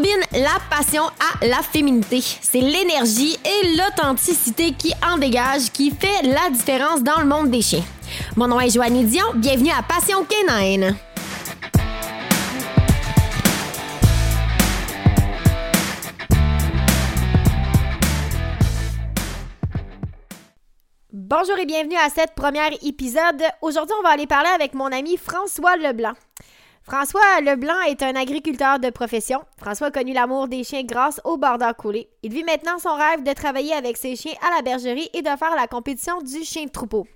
combine la passion à la féminité. C'est l'énergie et l'authenticité qui en dégage qui fait la différence dans le monde des chiens. Mon nom est Joanne Dion, bienvenue à Passion Canine. Bonjour et bienvenue à cette première épisode. Aujourd'hui, on va aller parler avec mon ami François Leblanc. François Leblanc est un agriculteur de profession. François a connu l'amour des chiens grâce au border collé. Il vit maintenant son rêve de travailler avec ses chiens à la bergerie et de faire la compétition du chien de troupeau.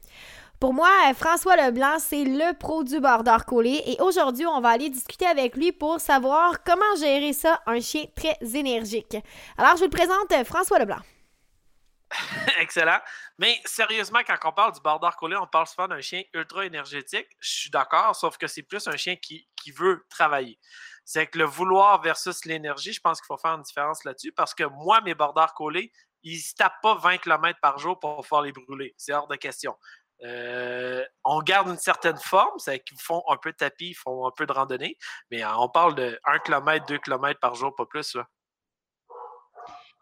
Pour moi, François Leblanc, c'est le pro du border collé et aujourd'hui, on va aller discuter avec lui pour savoir comment gérer ça, un chien très énergique. Alors, je vous le présente, François Leblanc. Excellent. Mais sérieusement, quand on parle du border collé, on parle souvent d'un chien ultra énergétique. Je suis d'accord, sauf que c'est plus un chien qui, veut travailler. C'est que le vouloir versus l'énergie, je pense qu'il faut faire une différence là-dessus parce que moi, mes border collés, ils ne se tapent pas 20 km par jour pour pouvoir les brûler. C'est hors de question. Euh, on garde une certaine forme, c'est qu'ils font un peu de tapis, ils font un peu de randonnée, mais on parle de 1 km, 2 km par jour, pas plus. Là.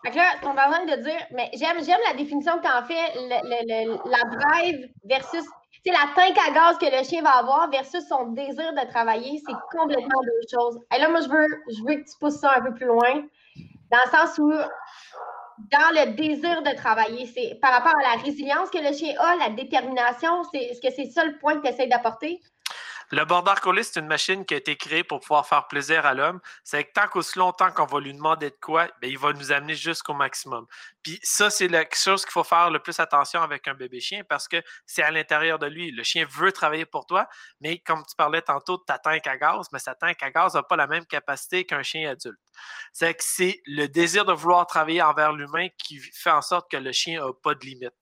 Fait que là, on va en de dire, mais j'aime, j'aime la définition que tu en fais, la drive versus la tank à gaz que le chien va avoir versus son désir de travailler, c'est complètement deux choses. Et là, moi, je veux, je veux que tu pousses ça un peu plus loin, dans le sens où, dans le désir de travailler, c'est par rapport à la résilience que le chien a, la détermination, c'est, est-ce que c'est ça le point que tu essaies d'apporter? Le border collie, c'est une machine qui a été créée pour pouvoir faire plaisir à l'homme. C'est que tant qu'aussi longtemps qu'on va lui demander de quoi, bien, il va nous amener jusqu'au maximum. Puis ça, c'est la chose qu'il faut faire le plus attention avec un bébé chien parce que c'est à l'intérieur de lui. Le chien veut travailler pour toi, mais comme tu parlais tantôt de ta tank à gaz, mais sa tank à gaz n'a pas la même capacité qu'un chien adulte. C'est que c'est le désir de vouloir travailler envers l'humain qui fait en sorte que le chien n'a pas de limite.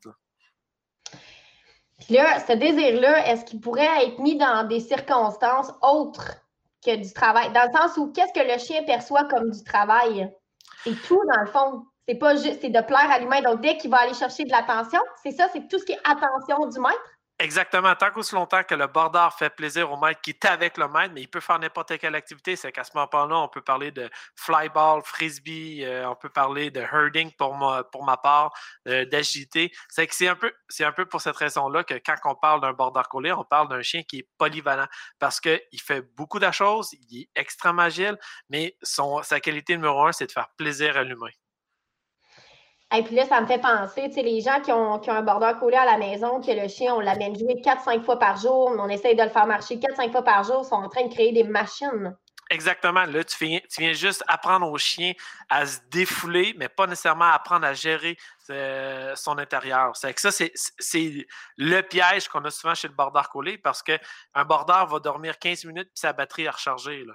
Puis là, ce désir-là, est-ce qu'il pourrait être mis dans des circonstances autres que du travail? Dans le sens où qu'est-ce que le chien perçoit comme du travail? C'est tout, dans le fond. C'est pas juste, c'est de plaire à l'humain. Donc, dès qu'il va aller chercher de l'attention, c'est ça, c'est tout ce qui est attention du maître. Exactement. Tant qu'aussi longtemps que le border fait plaisir au maître qui est avec le maître, mais il peut faire n'importe quelle activité. C'est qu'à ce moment-là, on peut parler de flyball, frisbee, euh, on peut parler de herding pour ma, pour ma part, euh, d'agilité. C'est que c'est un peu, c'est un peu pour cette raison-là que quand on parle d'un border collier, on parle d'un chien qui est polyvalent parce qu'il fait beaucoup de choses, il est extrêmement agile, mais son, sa qualité numéro un, c'est de faire plaisir à l'humain. Et puis là, ça me fait penser, tu sais, les gens qui ont, qui ont un border collé à la maison, que le chien, on l'amène jouer 4-5 fois par jour, on essaye de le faire marcher 4-5 fois par jour, sont en train de créer des machines. Exactement. Là, tu viens, tu viens juste apprendre au chien à se défouler, mais pas nécessairement apprendre à gérer euh, son intérieur. C'est que ça, c'est le piège qu'on a souvent chez le border collé parce qu'un border va dormir 15 minutes puis sa batterie est rechargée. Là.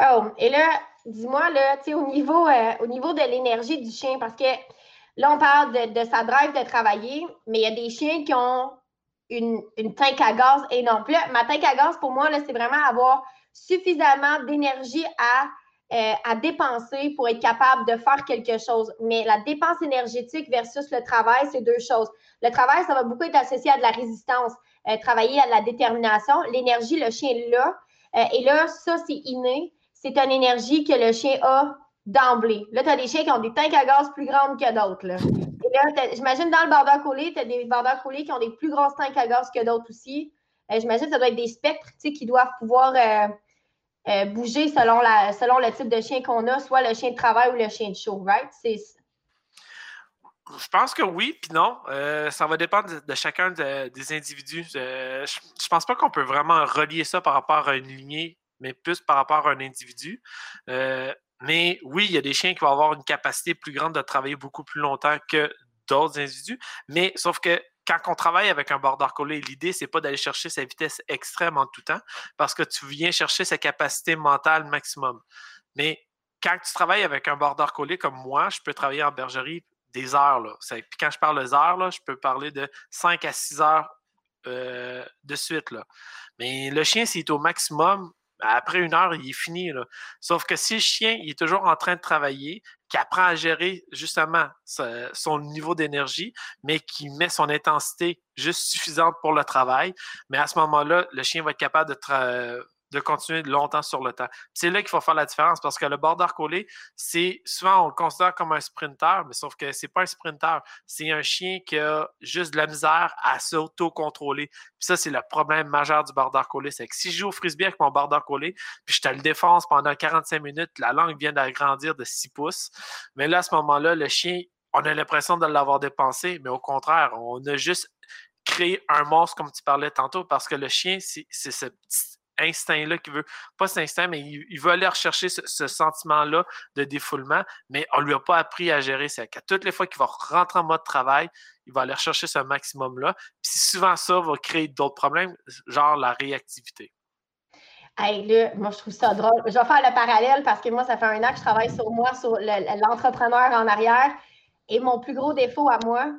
Oh, et là, dis-moi, là, tu sais, au niveau, euh, au niveau de l'énergie du chien, parce que là, on parle de, sa drive de travailler, mais il y a des chiens qui ont une, une tank à gaz énorme. Puis là, ma tank à gaz, pour moi, là, c'est vraiment avoir suffisamment d'énergie à, euh, à dépenser pour être capable de faire quelque chose. Mais la dépense énergétique versus le travail, c'est deux choses. Le travail, ça va beaucoup être associé à de la résistance, euh, travailler à de la détermination. L'énergie, le chien là. et là, ça, c'est inné c'est une énergie que le chien a d'emblée. Là, tu as des chiens qui ont des tanks à gaz plus grandes que d'autres. J'imagine dans le border collé, tu as des border collés qui ont des plus grosses tanks à gaz que d'autres aussi. Euh, j'imagine que ça doit être des spectres qui doivent pouvoir euh, euh, bouger selon, la, selon le type de chien qu'on a, soit le chien de travail ou le chien de show, right? Je pense que oui, puis non. ça va dépendre de, chacun des individus. je, ne pense pas qu'on peut vraiment relier ça par rapport à une lignée mais plus par rapport à un individu. Euh, mais oui, il y a des chiens qui vont avoir une capacité plus grande de travailler beaucoup plus longtemps que d'autres individus. Mais sauf que quand on travaille avec un border collie, l'idée, c'est pas d'aller chercher sa vitesse extrême en tout temps parce que tu viens chercher sa capacité mentale maximum. Mais quand tu travailles avec un border collie comme moi, je peux travailler en bergerie des heures. Là. Puis quand je parle des heures, là, je peux parler de 5 à 6 heures euh, de suite. Là. Mais le chien, s'il est au maximum, après une heure, il est fini. Sauf que si le chien est toujours en train de travailler, qui apprend à gérer justement son niveau d'énergie, mais qui met son intensité juste suffisante pour le travail, mais à ce moment-là, le chien va être capable de de continuer longtemps sur le temps. C'est là qu'il faut faire la différence parce que le border collé, c'est souvent on le considère comme un sprinter, mais sauf que c'est pas un sprinter, c'est un chien qui a juste de la misère à s'auto-contrôler. Puis ça, c'est le problème majeur du border collé. C'est que si je joue au frisbee avec mon border collé, puis je te le défonce pendant 45 minutes, la langue vient d'agrandir de 6 pouces. Mais là, à ce moment-là, le chien, on a l'impression de l'avoir dépensé, mais au contraire, on a juste créé un monstre, comme tu parlais tantôt, parce que le chien, c'est ce petit instinct-là qui veut, pas cet instinct, mais il, veut aller rechercher ce, sentiment-là de défoulement, mais on lui a pas appris à gérer ça. À toutes les fois qu'il va rentrer en mode travail, il va aller rechercher ce maximum-là. Puis souvent ça va créer d'autres problèmes, genre la réactivité. Hey, là, moi, je trouve ça drôle. Je vais faire le parallèle parce que moi, ça fait un an que je travaille sur moi, sur l'entrepreneur en arrière. Et mon plus gros défaut à moi,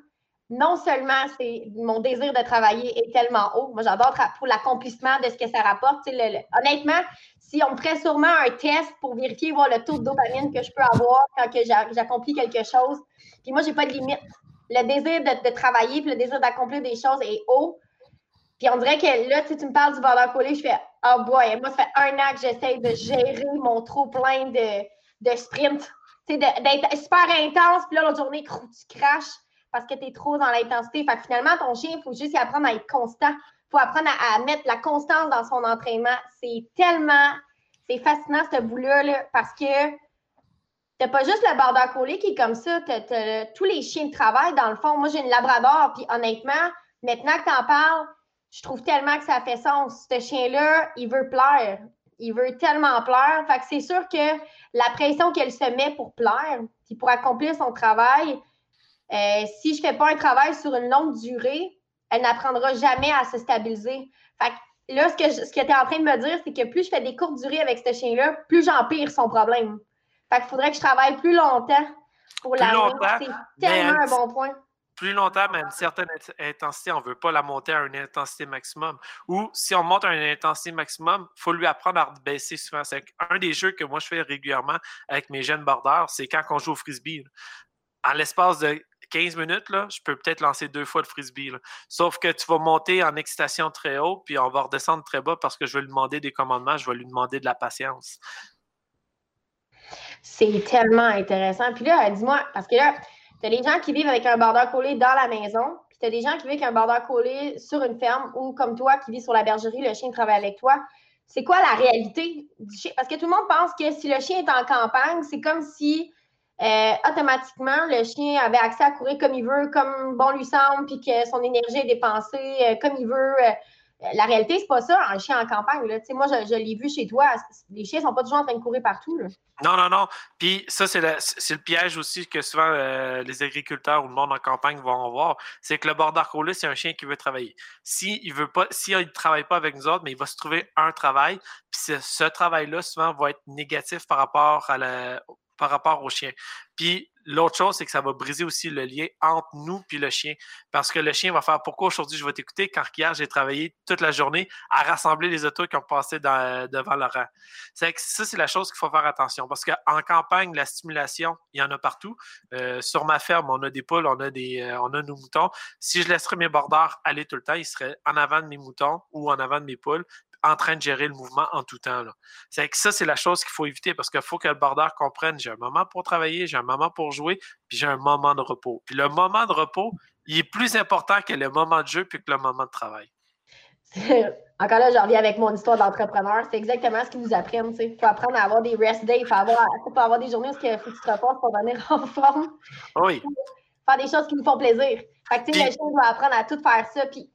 non seulement c'est mon désir de travailler est tellement haut, moi j'adore pour l'accomplissement de ce que ça rapporte. honnêtement, si on me ferait sûrement un test pour vérifier voir le taux de dopamine que je peux avoir quand j'accomplis quelque chose, puis moi j'ai pas de limite. Le désir de, travailler puis le désir d'accomplir des choses est haut. Puis on dirait que là, tu me parles du border collé, je fais oh boy, moi ça fait un an que j'essaie de gérer mon trop plein de, de sprint, d'être super intense, puis là l'autre journée, tu craches parce que tu es trop dans l'intensité. Fait que finalement, ton chien, il faut juste y apprendre à être constant. Il faut apprendre à, mettre la constance dans son entraînement. C'est tellement, c'est fascinant ce bout-là, parce que t'as pas juste le border collie qui est comme ça, tous les chiens de travail, dans le fond. Moi, j'ai une labrador, puis honnêtement, maintenant que tu en parles, je trouve tellement que ça fait sens. Ce chien-là, il veut plaire. Il veut tellement plaire. Fait que c'est sûr que la pression qu'elle se met pour plaire, puis pour accomplir son travail, euh, si je ne fais pas un travail sur une longue durée, elle n'apprendra jamais à se stabiliser. Fait que là, ce que, ce que tu es en train de me dire, c'est que plus je fais des courtes durées avec ce chien-là, plus j'empire son problème. Fait qu'il faudrait que je travaille plus longtemps pour la C'est tellement un bon point. Plus longtemps, mais à une certaine intensité, on ne veut pas la monter à une intensité maximum. Ou si on monte à une intensité maximum, il faut lui apprendre à baisser souvent. C'est un des jeux que moi je fais régulièrement avec mes jeunes bordeurs, c'est quand on joue au frisbee. En l'espace de 15 minutes, là, je peux peut-être lancer deux fois le frisbee. Sauf que tu vas monter en excitation très haut, puis on va redescendre très bas parce que je vais lui demander des commandements, je vais lui demander de la patience. C'est tellement intéressant. Puis là, dis-moi, parce que là, tu as des gens qui vivent avec un border collé dans la maison, puis tu as des gens qui vivent avec un border collé sur une ferme ou comme toi qui vis sur la bergerie, le chien travaille avec toi. C'est quoi la réalité du chien? Parce que tout le monde pense que si le chien est en campagne, c'est comme si euh, automatiquement, le chien avait accès à courir comme il veut, comme bon lui semble, puis que son énergie est dépensée euh, comme il veut. Euh, la réalité, c'est pas ça, un chien en campagne. Moi, je, l'ai vu chez toi. Les chiens sont pas toujours en train de courir partout. Non, non, non. Puis ça, c'est le, piège aussi que souvent les agriculteurs ou le monde en campagne vont avoir. C'est que le border collie, c'est un chien qui veut travailler. S'il si veut pas, ne travaille pas avec nous autres, mais il va se trouver un travail. Puis ce travail-là, souvent, va être négatif par rapport à la, par rapport au chien. Puis l'autre chose, c'est que ça va briser aussi le lien entre nous et le chien. Parce que le chien va faire pourquoi aujourd'hui je vais t'écouter quand hier j'ai travaillé toute la journée à rassembler les autos qui ont passé devant le rang. C'est ça, c'est la chose qu'il faut faire attention. Parce qu'en campagne, la stimulation, il y en a partout. Euh, sur ma ferme, on a des poules, on a des euh, on a nos moutons. Si je laisserais mes bordeurs aller tout le temps, ils seraient en avant de mes moutons ou en avant de mes poules en train de gérer le mouvement en tout temps. C'est que ça, c'est la chose qu'il faut éviter parce qu'il faut que le bordeur comprenne j'ai un moment pour travailler, j'ai un moment pour jouer, puis j'ai un moment de repos. Puis le moment de repos, il est plus important que le moment de jeu puis que le moment de travail. Encore là, j'en reviens avec mon histoire d'entrepreneur. C'est exactement ce qu'ils nous apprennent. Il faut apprendre à avoir des rest days, il faut avoir, avoir des journées où il faut que tu te reposes pour venir en forme. Oui. Faire des choses qui nous font plaisir. Fait que, le chien doit apprendre à tout faire ça. Puis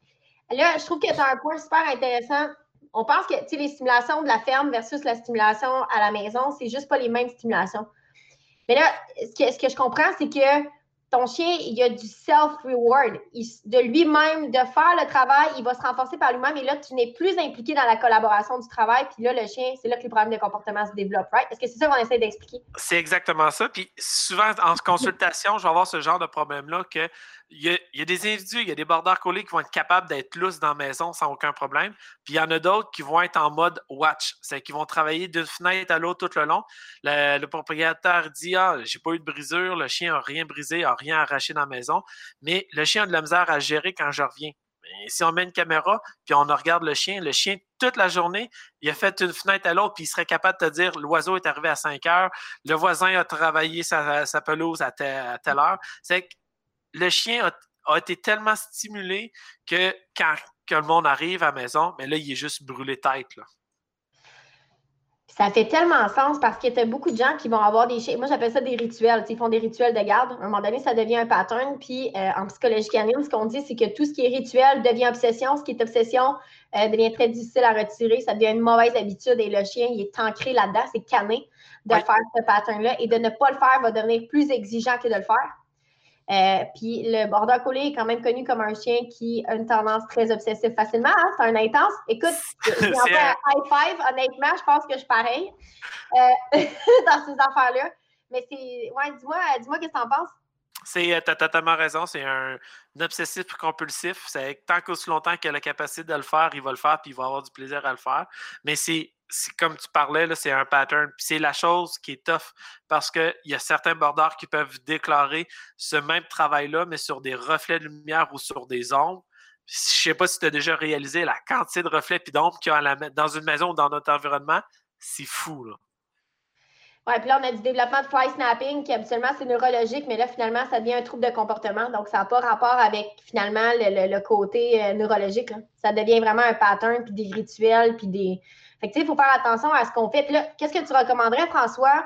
là, je trouve que c'est un point super intéressant on pense que les stimulations de la ferme versus la stimulation à la maison, c'est juste pas les mêmes stimulations. Mais là, ce que, je comprends, c'est que ton chien, il a du self-reward. De lui-même, de faire le travail, il va se renforcer par lui-même. Et là, tu n'es plus impliqué dans la collaboration du travail. Puis là, le chien, c'est là que les problèmes de comportement se développent, right? Est-ce que c'est ça qu'on essaie d'expliquer? C'est exactement ça. Puis souvent, en consultation, je vais avoir ce genre de problème-là que il y, a, des individus, il y a des border collés qui vont être capables d'être lousses dans la maison sans aucun problème. Puis il y en a d'autres qui vont être en mode watch, c'est qu'ils vont travailler d'une fenêtre à l'autre tout le long. Le, propriétaire dit Ah, j'ai pas eu de brisure, le chien n'a rien brisé, n'a rien arraché dans la maison, mais le chien a de la misère à gérer quand je reviens. Si on met une caméra, puis on regarde le chien, le chien, toute la journée, il a fait une fenêtre à l'autre, puis il serait capable de te dire l'oiseau est arrivé à 5 heures, le voisin a travaillé sa, pelouse à, telle heure. C'est le chien a, été tellement stimulé que quand que le monde arrive à la maison, mais là, il est juste brûlé tête. Là. Ça fait tellement sens parce que tu as beaucoup de gens qui vont avoir des chiens. Moi, j'appelle ça des rituels. ils font des rituels de garde. À un moment donné, ça devient un pattern. Puis euh, en psychologie canine, ce qu'on dit, c'est que tout ce qui est rituel devient obsession. Ce qui est obsession euh, devient très difficile à retirer. Ça devient une mauvaise habitude et le chien, il est ancré là-dedans. C'est cané de faire ce pattern-là. Et de ne pas le faire va devenir plus exigeant que de le faire. Euh, puis le border collie est quand même connu comme un chien qui a une tendance très obsessive facilement. Hein? C'est un intense. Écoute, j'ai fait un high five, honnêtement, je pense que je suis pareil euh, dans ces affaires-là. Mais c'est. Ouais, dis-moi, dis-moi qu'est-ce que tu en penses? C'est, euh, t'as totalement raison, c'est un, obsessif compulsif. C'est tant qu'aussi longtemps qu'il a la capacité de le faire, il va le faire, puis il va avoir du plaisir à le faire. Mais c'est comme tu parlais, c'est un pattern. c'est la chose qui est tough parce qu'il y a certains bordeurs qui peuvent déclarer ce même travail-là, mais sur des reflets de lumière ou sur des ombres. Je ne sais pas si tu as déjà réalisé la quantité de reflets et d'ombres qu'il y a dans une maison ou dans notre environnement. C'est fou, là. Oui, puis là, on a du développement de fly snapping qui habituellement c'est neurologique, mais là, finalement, ça devient un trouble de comportement. Donc, ça n'a pas rapport avec finalement le, côté euh, neurologique. Ça devient vraiment un pattern, puis des rituels, puis des, il faut faire attention à ce qu'on fait. qu'est-ce que tu recommanderais, François,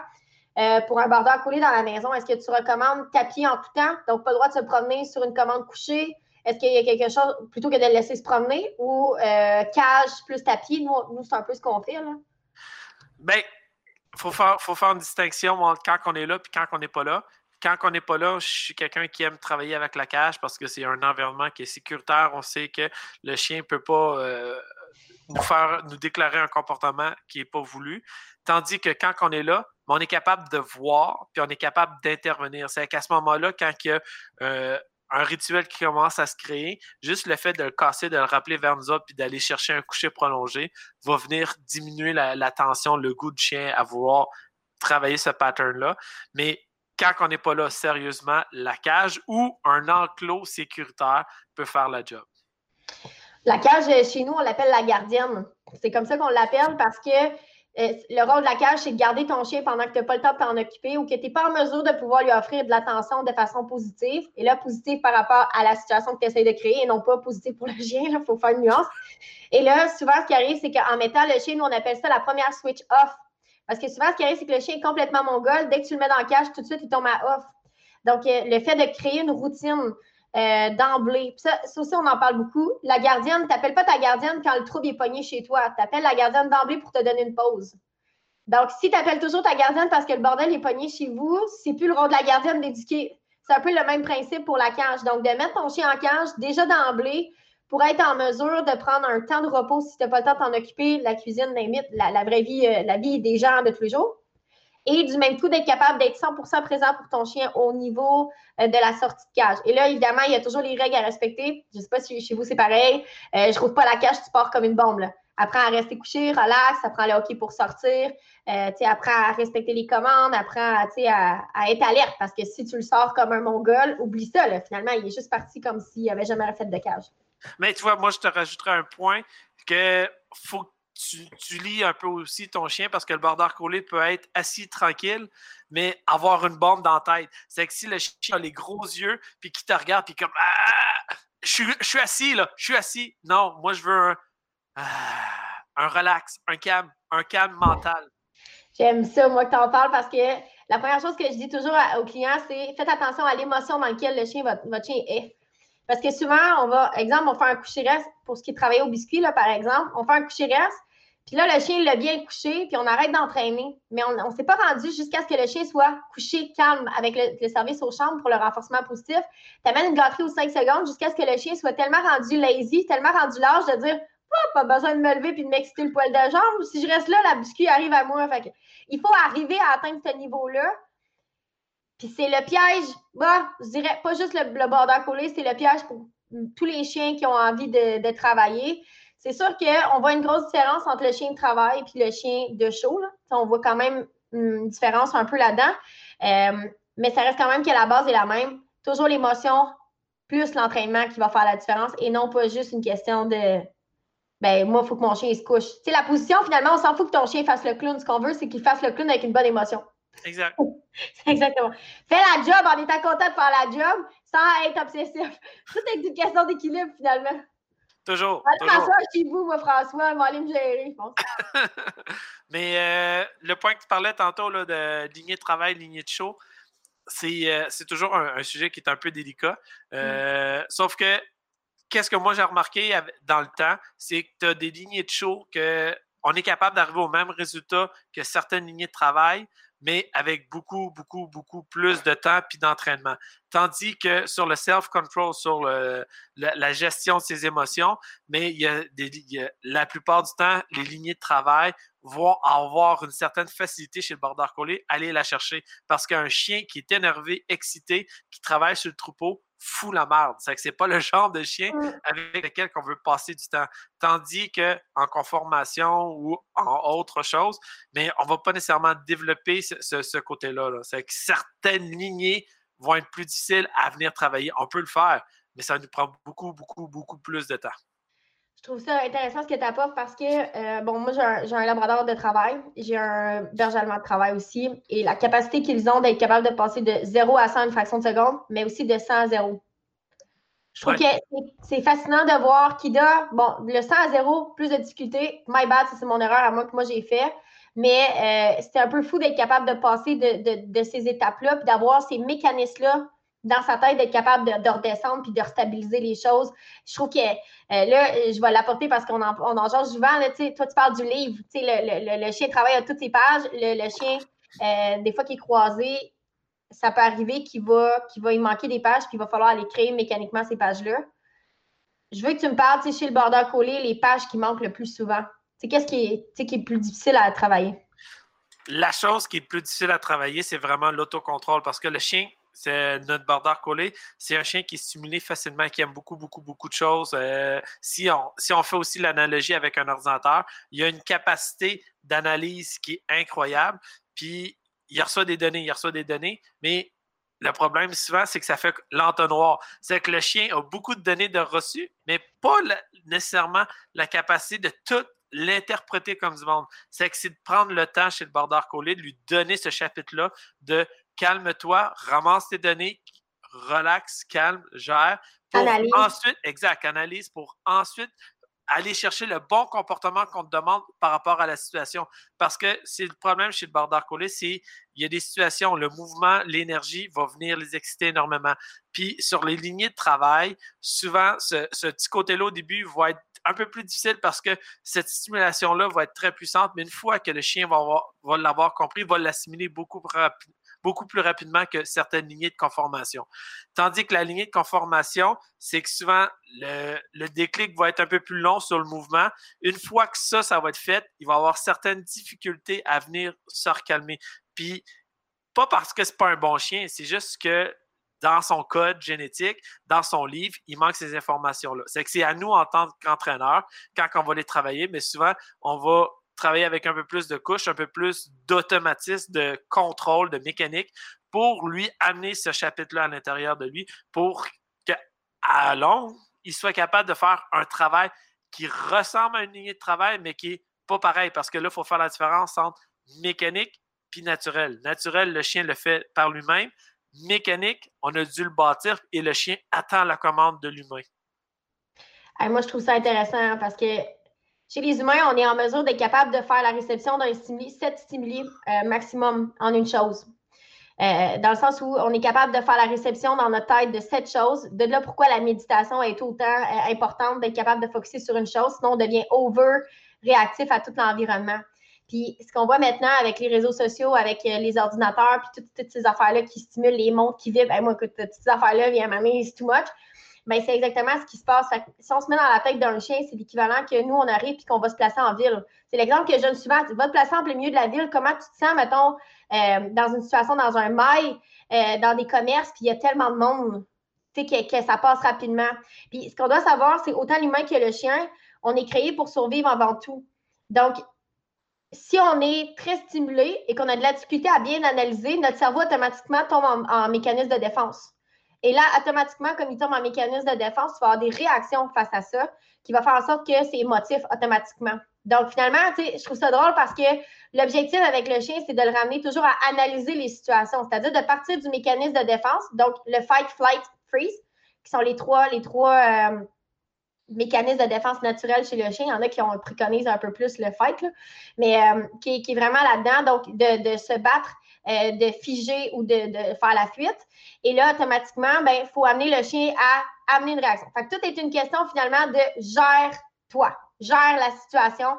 euh, pour un border collé dans la maison? Est-ce que tu recommandes tapis en tout temps? Donc, pas le droit de se promener sur une commande couchée? Est-ce qu'il y a quelque chose, plutôt que de le laisser se promener, ou euh, cage plus tapis? Nous, c'est un peu ce qu'on fait, là. Bien, il faut faire, faut faire une distinction entre quand on est là et quand on n'est pas là quand on n'est pas là, je suis quelqu'un qui aime travailler avec la cage parce que c'est un environnement qui est sécuritaire. On sait que le chien ne peut pas euh, nous faire nous déclarer un comportement qui n'est pas voulu. Tandis que quand on est là, on est capable de voir, puis on est capable d'intervenir. C'est qu'à ce moment-là, quand il y a euh, un rituel qui commence à se créer, juste le fait de le casser, de le rappeler vers nous autres, puis d'aller chercher un coucher prolongé, va venir diminuer la, tension, le goût du chien à vouloir travailler ce pattern-là. Mais quand on n'est pas là sérieusement, la cage ou un enclos sécuritaire peut faire la job. La cage, chez nous, on l'appelle la gardienne. C'est comme ça qu'on l'appelle parce que euh, le rôle de la cage, c'est de garder ton chien pendant que tu n'as pas le temps de t'en occuper ou que tu n'es pas en mesure de pouvoir lui offrir de l'attention de façon positive. Et là, positive par rapport à la situation que tu essaies de créer et non pas positive pour le chien. Il faut faire une nuance. Et là, souvent, ce qui arrive, c'est qu'en mettant le chien, nous, on appelle ça la première switch off. Parce que souvent, ce qui arrive, c'est que le chien est complètement mongol. Dès que tu le mets dans la cage, tout de suite, il tombe à off. Donc, euh, le fait de créer une routine, euh, d'emblée. Ça, aussi, on en parle beaucoup. La gardienne, tu n'appelles pas ta gardienne quand le trouble est pogné chez toi. Tu appelles la gardienne d'emblée pour te donner une pause. Donc, si tu appelles toujours ta gardienne parce que le bordel est pogné chez vous, c'est plus le rôle de la gardienne d'éduquer. C'est un peu le même principe pour la cage. Donc, de mettre ton chien en cage déjà d'emblée pour être en mesure de prendre un temps de repos si tu n'as pas le temps de t'en occuper, la cuisine, limite, la, la vraie vie, euh, la vie des gens de tous les jours. Et du même coup, d'être capable d'être 100% présent pour ton chien au niveau euh, de la sortie de cage. Et là, évidemment, il y a toujours les règles à respecter. Je ne sais pas si chez vous, c'est pareil. Euh, je ne pas la cage, tu pars comme une bombe. Apprends à rester couché, relax, apprends le hockey pour sortir, euh, apprends à respecter les commandes, apprends à, être alerte parce que si tu le sors comme un mongol, oublie ça. Finalement, il est juste parti comme s'il n'avait jamais fait de cage. Mais tu vois, moi, je te rajouterai un point que faut tu, lis un peu aussi ton chien parce que le border collie peut être assis tranquille, mais avoir une bombe dans la tête. C'est que si le chien a les gros yeux, puis qu'il te regarde, puis comme ah, je, suis assis là, je suis assis. Non, moi je veux un, ah, un relax, un calme, un calme mental. J'aime ça, moi, que tu en parles parce que la première chose que je dis toujours aux clients, c'est faites attention à l'émotion dans laquelle le chien, votre, chien est. Parce que souvent, on va, exemple, on fait un coucher-reste pour ce qui est au biscuit, par exemple. On fait un coucher-reste, puis là, le chien, il l'a bien couché, puis on arrête d'entraîner. Mais on ne s'est pas rendu jusqu'à ce que le chien soit couché calme avec le, service aux chambres pour le renforcement positif. Tu amènes une gâterie aux 5 secondes jusqu'à ce que le chien soit tellement rendu lazy, tellement rendu large de dire pas besoin de me lever puis de m'exciter le poil de jambe. Si je reste là, la biscuit arrive à moi. Il faut arriver à atteindre ce niveau-là. Puis c'est le piège, bah, je dirais pas juste le, le border collé, c'est le piège pour tous les chiens qui ont envie de travailler. C'est sûr qu'on voit une grosse différence entre le chien de travail et le chien de show. On voit quand même une différence un peu là-dedans. Euh, mais ça reste quand même que la base est la même. Toujours l'émotion plus l'entraînement qui va faire la différence et non pas juste une question de ben moi, il faut que mon chien se couche. Tu sais, la position, finalement, on s'en fout que ton chien fasse le clown. Ce qu'on veut, c'est qu'il fasse le clown avec une bonne émotion. Exact. Exactement. Fais la job en étant content de faire la job sans être obsessif. Tout est une question d'équilibre, finalement. Toujours. Aller chez vous, moi, François. Vais aller me gérer, je pense. Mais euh, le point que tu parlais tantôt là, de lignée de travail, lignée de show, c'est euh, toujours un, sujet qui est un peu délicat. Euh, mm. Sauf que, qu'est-ce que moi j'ai remarqué dans le temps, c'est que tu as des lignées de show que on est capable d'arriver au même résultat que certaines lignées de travail, mais avec beaucoup, beaucoup, beaucoup plus de temps puis d'entraînement. Tandis que sur le self-control, sur la, gestion de ses émotions, mais il y a la plupart du temps, les lignées de travail vont avoir une certaine facilité chez le border collie, aller la chercher. Parce qu'un chien qui est énervé, excité, qui travaille sur le troupeau, fout la merde. C'est que c'est pas le genre de chien mmh. avec lequel on veut passer du temps. Tandis que en conformation ou en autre chose, mais on va pas nécessairement développer ce, côté-là. -là, c'est que certaines lignées vont être plus difficiles à venir travailler. On peut le faire, mais ça nous prend beaucoup, beaucoup, beaucoup plus de temps. Je trouve ça intéressant ce que tu apportes parce que, euh, bon, moi, j'ai un, labrador de travail, j'ai un berger allemand de travail aussi, et la capacité qu'ils ont d'être capable de passer de 0 à 100 en une fraction de seconde, mais aussi de 100 à 0. Je trouve que c'est fascinant de voir Kida, bon, le 100 à 0, plus de difficultés. My bad, c'est mon erreur à moi que moi j'ai fait. Mais euh, c'était un peu fou d'être capable de passer de, de ces étapes-là, puis d'avoir ces mécanismes-là dans sa tête d'être capable de, redescendre puis de restabiliser les choses. Je trouve que euh, là, je vais l'apporter parce qu'on en, on en change souvent. Là, toi, tu parles du livre. Le, le, chien travaille à toutes ses pages. Le, chien, euh, des fois qu'il est croisé, ça peut arriver qu'il va, qu'il va y manquer des pages puis il va falloir aller créer mécaniquement ces pages-là. Je veux que tu me parles, chez le border collé, les pages qui manquent le plus souvent. Qu'est-ce qui est, qui est plus difficile à travailler? La chose qui est plus difficile à travailler, c'est vraiment l'autocontrôle parce que le chien, c'est notre border collé. C'est un chien qui est stimulé facilement, qui aime beaucoup, beaucoup, beaucoup de choses. Euh, si, on, fait aussi l'analogie avec un ordinateur, il a une capacité d'analyse qui est incroyable. Puis, il reçoit des données, il reçoit des données, mais le problème souvent, c'est que ça fait l'entonnoir. C'est que le chien a beaucoup de données de reçu, mais pas nécessairement la capacité de tout l'interpréter comme du monde. C'est que c'est de prendre le temps chez le border collé, de lui donner ce chapitre-là de calme-toi, ramasse tes données, relax, calme, gère. Pour analyse. ensuite, exact, analyse pour ensuite aller chercher le bon comportement qu'on te demande par rapport à la situation. Parce que c'est le problème chez le border collé, c'est il y a des situations, le mouvement, l'énergie va venir les exciter énormément. Puis sur les lignées de travail, souvent, ce, petit côté-là au début va être un peu plus difficile parce que cette stimulation-là va être très puissante, mais une fois que le chien va, va l'avoir compris, il va l'assimiler beaucoup, beaucoup plus rapidement que certaines lignées de conformation. Tandis que la lignée de conformation, c'est que souvent le, déclic va être un peu plus long sur le mouvement. Une fois que ça, ça va être fait, il va avoir certaines difficultés à venir se recalmer. Puis, pas parce que c'est pas un bon chien, c'est juste que dans son code génétique, dans son livre, il manque ces informations-là. C'est que c'est à nous, en tant qu'entraîneurs, quand on va les travailler, mais souvent, on va travailler avec un peu plus de couches, un peu plus d'automatisme, de contrôle, de mécanique pour lui amener ce chapitre-là à l'intérieur de lui pour qu'à long, il soit capable de faire un travail qui ressemble à une lignée de travail, mais qui n'est pas pareil parce que là, il faut faire la différence entre mécanique puis naturel. Naturel, le chien le fait par lui-même. Mécanique, on a dû le bâtir et le chien attend la commande de l'humain. moi, je trouve ça intéressant parce que chez les humains, on est en mesure d'être capable de faire la réception d'un stimuli, sept stimuli euh, maximum en une chose. Euh, dans le sens où on est capable de faire la réception dans notre tête de sept choses. De là, pourquoi la méditation est autant euh, importante d'être capable de focuser sur une chose, sinon on devient over réactif à tout l'environnement. Puis ce qu'on voit maintenant avec les réseaux sociaux, avec les ordinateurs, puis toutes, ces affaires-là qui stimulent les montres qui vibrent, moi, écoute, toutes ces affaires-là, viennent m'amener, c'est too much ben, c'est exactement ce qui se passe. si on se met dans la tête d'un chien, c'est l'équivalent que nous, on arrive et qu'on va se placer en ville. C'est l'exemple que je donne souvent. Tu vas te placer en plein milieu de la ville. Comment tu te sens, mettons, euh, dans une situation, dans un mail, euh, dans des commerces, puis il y a tellement de monde que, que ça passe rapidement. Puis ce qu'on doit savoir, c'est autant l'humain que le chien, on est créé pour survivre avant tout. Donc, si on est très stimulé et qu'on a de la difficulté à bien analyser, notre cerveau automatiquement tombe en mécanisme de défense. Et là, automatiquement, comme il tombe en mécanisme de défense, tu vas avoir des réactions face à ça qui va faire en sorte que c'est émotif automatiquement. Donc, finalement, je trouve ça drôle parce que l'objectif avec le chien, c'est de le ramener toujours à analyser les situations, c'est-à-dire de partir du mécanisme de défense, donc le fight, flight, freeze, qui sont les trois, les trois euh, mécanismes de défense naturels chez le chien. Il y en a qui ont préconisé un peu plus le fight, mais euh, qui, est vraiment là-dedans, donc de, se battre, euh, de figer ou de, faire la fuite. Et là, automatiquement, il ben, faut amener le chien à amener une réaction. Fait que tout est une question finalement de gère-toi, gère la situation.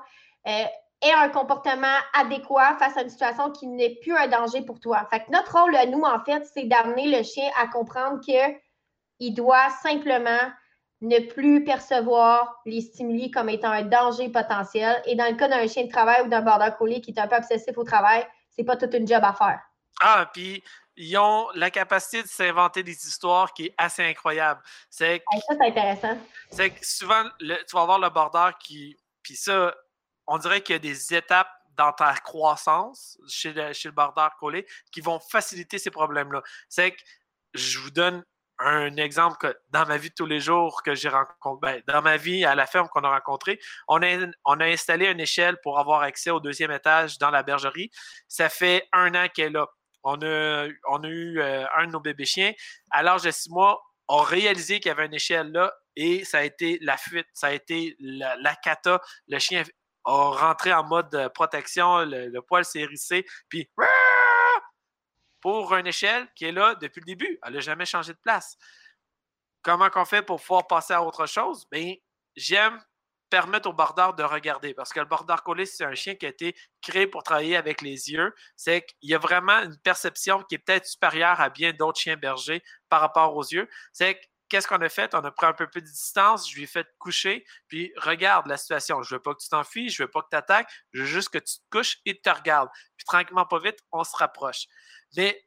Euh, un comportement adéquat face à une situation qui n'est plus un danger pour toi. Fait que notre rôle, nous, en fait, c'est d'amener le chien à comprendre qu'il doit simplement ne plus percevoir les stimuli comme étant un danger potentiel. Et dans le cas d'un chien de travail ou d'un border collie qui est un peu obsessif au travail, c'est pas toute une job à faire. Ah, puis ils ont la capacité de s'inventer des histoires qui est assez incroyable. C'est ça, c'est intéressant. C'est que souvent, tu vas avoir le border qui. Puis ça, on dirait qu'il y a des étapes dans ta croissance chez le, chez le border collé qui vont faciliter ces problèmes-là. C'est que je vous donne un exemple que dans ma vie de tous les jours que j'ai rencontré, ben, dans ma vie à la ferme qu'on a rencontré, on a, installé une échelle pour avoir accès au deuxième étage dans la bergerie. Ça fait un an qu'elle est là. On a, on a eu euh, un de nos bébés chiens. À l'âge de six mois, on réalisé qu'il y avait une échelle là et ça a été la fuite, ça a été la, la cata. Le chien a rentré en mode euh, protection, le, poil s'est hérissé, puis pour une échelle qui est là depuis le début. Elle n'a jamais changé de place. Comment qu'on fait pour pouvoir passer à autre chose? Bien, j'aime permettre au bordard de regarder parce que le bordard collé, c'est un chien qui a été créé pour travailler avec les yeux. C'est qu'il y a vraiment une perception qui est peut-être supérieure à bien d'autres chiens bergers par rapport aux yeux. C'est que qu'est-ce qu'on a fait? On a pris un peu plus de distance, je lui ai fait coucher, puis regarde la situation. Je veux pas que tu t'enfuis, je veux pas que tu attaques, je veux juste que tu te couches et tu te regardes. Puis tranquillement, pas vite, on se rapproche. Mais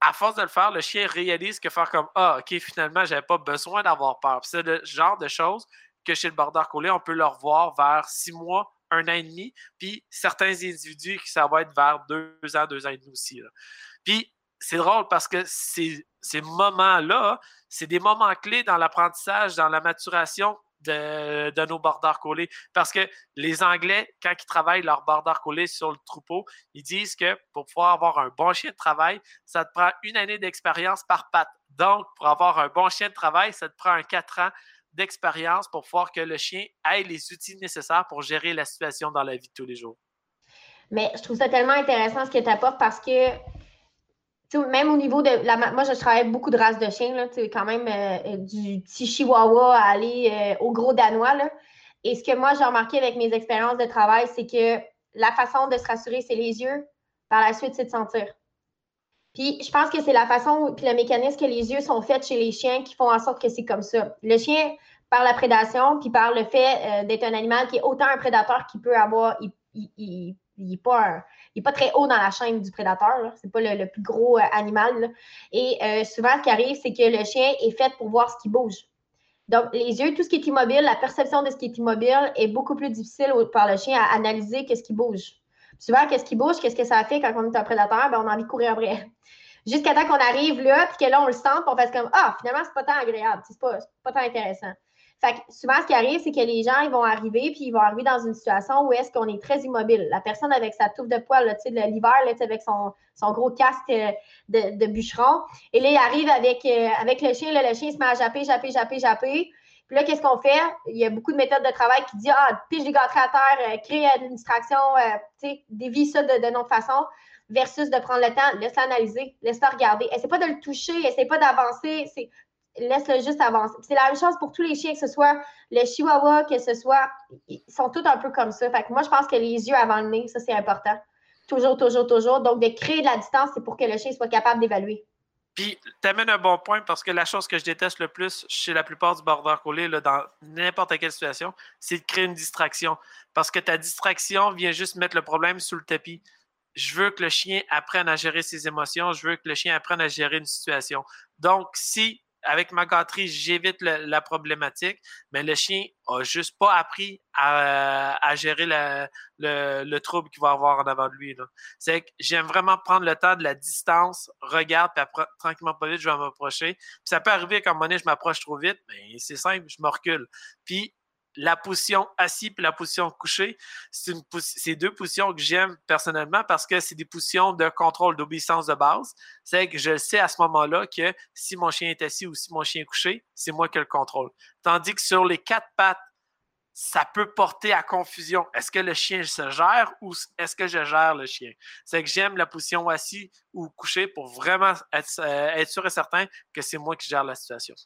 à force de le faire, le chien réalise que faire comme Ah, OK, finalement, j'avais pas besoin d'avoir peur. C'est le genre de choses que chez le border collé, on peut le revoir vers six mois, un an et demi, puis certains individus ça va être vers deux ans, deux ans et demi aussi. Puis c'est drôle parce que ces, ces moments-là, c'est des moments clés dans l'apprentissage, dans la maturation de, nos bordeurs collés. Parce que les Anglais, quand ils travaillent leur bordeur collé sur le troupeau, ils disent que pour pouvoir avoir un bon chien de travail, ça te prend une année d'expérience par patte. Donc, pour avoir un bon chien de travail, ça te prend un quatre ans d'expérience pour pouvoir que le chien ait les outils nécessaires pour gérer la situation dans la vie de tous les jours. Mais je trouve ça tellement intéressant ce que tu apportes parce que même au niveau de la. Moi, je travaille beaucoup de races de chiens, là, quand même euh, du petit chihuahua à aller euh, au gros danois. Là. Et ce que moi, j'ai remarqué avec mes expériences de travail, c'est que la façon de se rassurer, c'est les yeux. Par la suite, c'est de sentir. Puis, je pense que c'est la façon, puis le mécanisme que les yeux sont faits chez les chiens qui font en sorte que c'est comme ça. Le chien, par la prédation, puis par le fait euh, d'être un animal qui est autant un prédateur qu'il peut avoir, il n'est pas, pas très haut dans la chaîne du prédateur. Ce n'est pas le, plus gros euh, animal. Et euh, souvent, ce qui arrive, c'est que le chien est fait pour voir ce qui bouge. Donc, les yeux, tout ce qui est immobile, la perception de ce qui est immobile est beaucoup plus difficile par le chien à analyser qu'est-ce qui bouge. Souvent, qu'est-ce qui bouge, qu'est-ce que ça fait quand on est un prédateur, ben, on a envie de courir après. Jusqu'à temps qu'on arrive là, puis que là, on le sent, puis on fait comme Ah, finalement, c'est pas tant agréable, c'est pas, pas tant intéressant. Fait souvent, ce qui arrive, c'est que les gens, ils vont arriver, puis ils vont arriver dans une situation où est-ce qu'on est très immobile. La personne avec sa touffe de poil, l'hiver, avec son, son, gros casque euh, de, bûcheron. Et là, il arrive avec, euh, avec le chien, le chien se met à japper, japper, japper, japper. Puis là, qu'est-ce qu'on fait? Il y a beaucoup de méthodes de travail qui disent Ah, pige les gâteries à terre, euh, crée une distraction, tu sais, dévie ça de, de notre façon, versus de prendre le temps, laisse analyser, laisse-le regarder. Essaye pas de le toucher, essaye pas d'avancer. Laisse-le juste avancer. C'est la même chose pour tous les chiens, que ce soit le chihuahua, que ce soit. Ils sont tous un peu comme ça. Fait que moi, je pense que les yeux avant le nez, ça, c'est important. Toujours, toujours, toujours. Donc, de créer de la distance, c'est pour que le chien soit capable d'évaluer. Puis, tu amènes un bon point parce que la chose que je déteste le plus chez la plupart du border collé, là, dans n'importe quelle situation, c'est de créer une distraction. Parce que ta distraction vient juste mettre le problème sous le tapis. Je veux que le chien apprenne à gérer ses émotions. Je veux que le chien apprenne à gérer une situation. Donc, si avec ma gâterie, j'évite la problématique, mais le chien a juste pas appris à, gérer le, trouble qu'il va avoir en avant de lui. C'est que j'aime vraiment prendre le temps de la distance, regarde, puis après, tranquillement pas vite, je vais m'approcher. Puis ça peut arriver qu'à un moment donné, je m'approche trop vite, mais c'est simple, je me recule. Puis la position assis et la position couchée, c'est deux positions que j'aime personnellement parce que c'est des positions de contrôle d'obéissance de base. C'est que je sais à ce moment-là que si mon chien est assis ou si mon chien est couché, c'est moi qui le contrôle. Tandis que sur les quatre pattes, ça peut porter à confusion. Est-ce que le chien se gère ou est-ce que je gère le chien? C'est que j'aime la position assis ou couché pour vraiment être, euh, être sûr et certain que c'est moi qui gère la situation.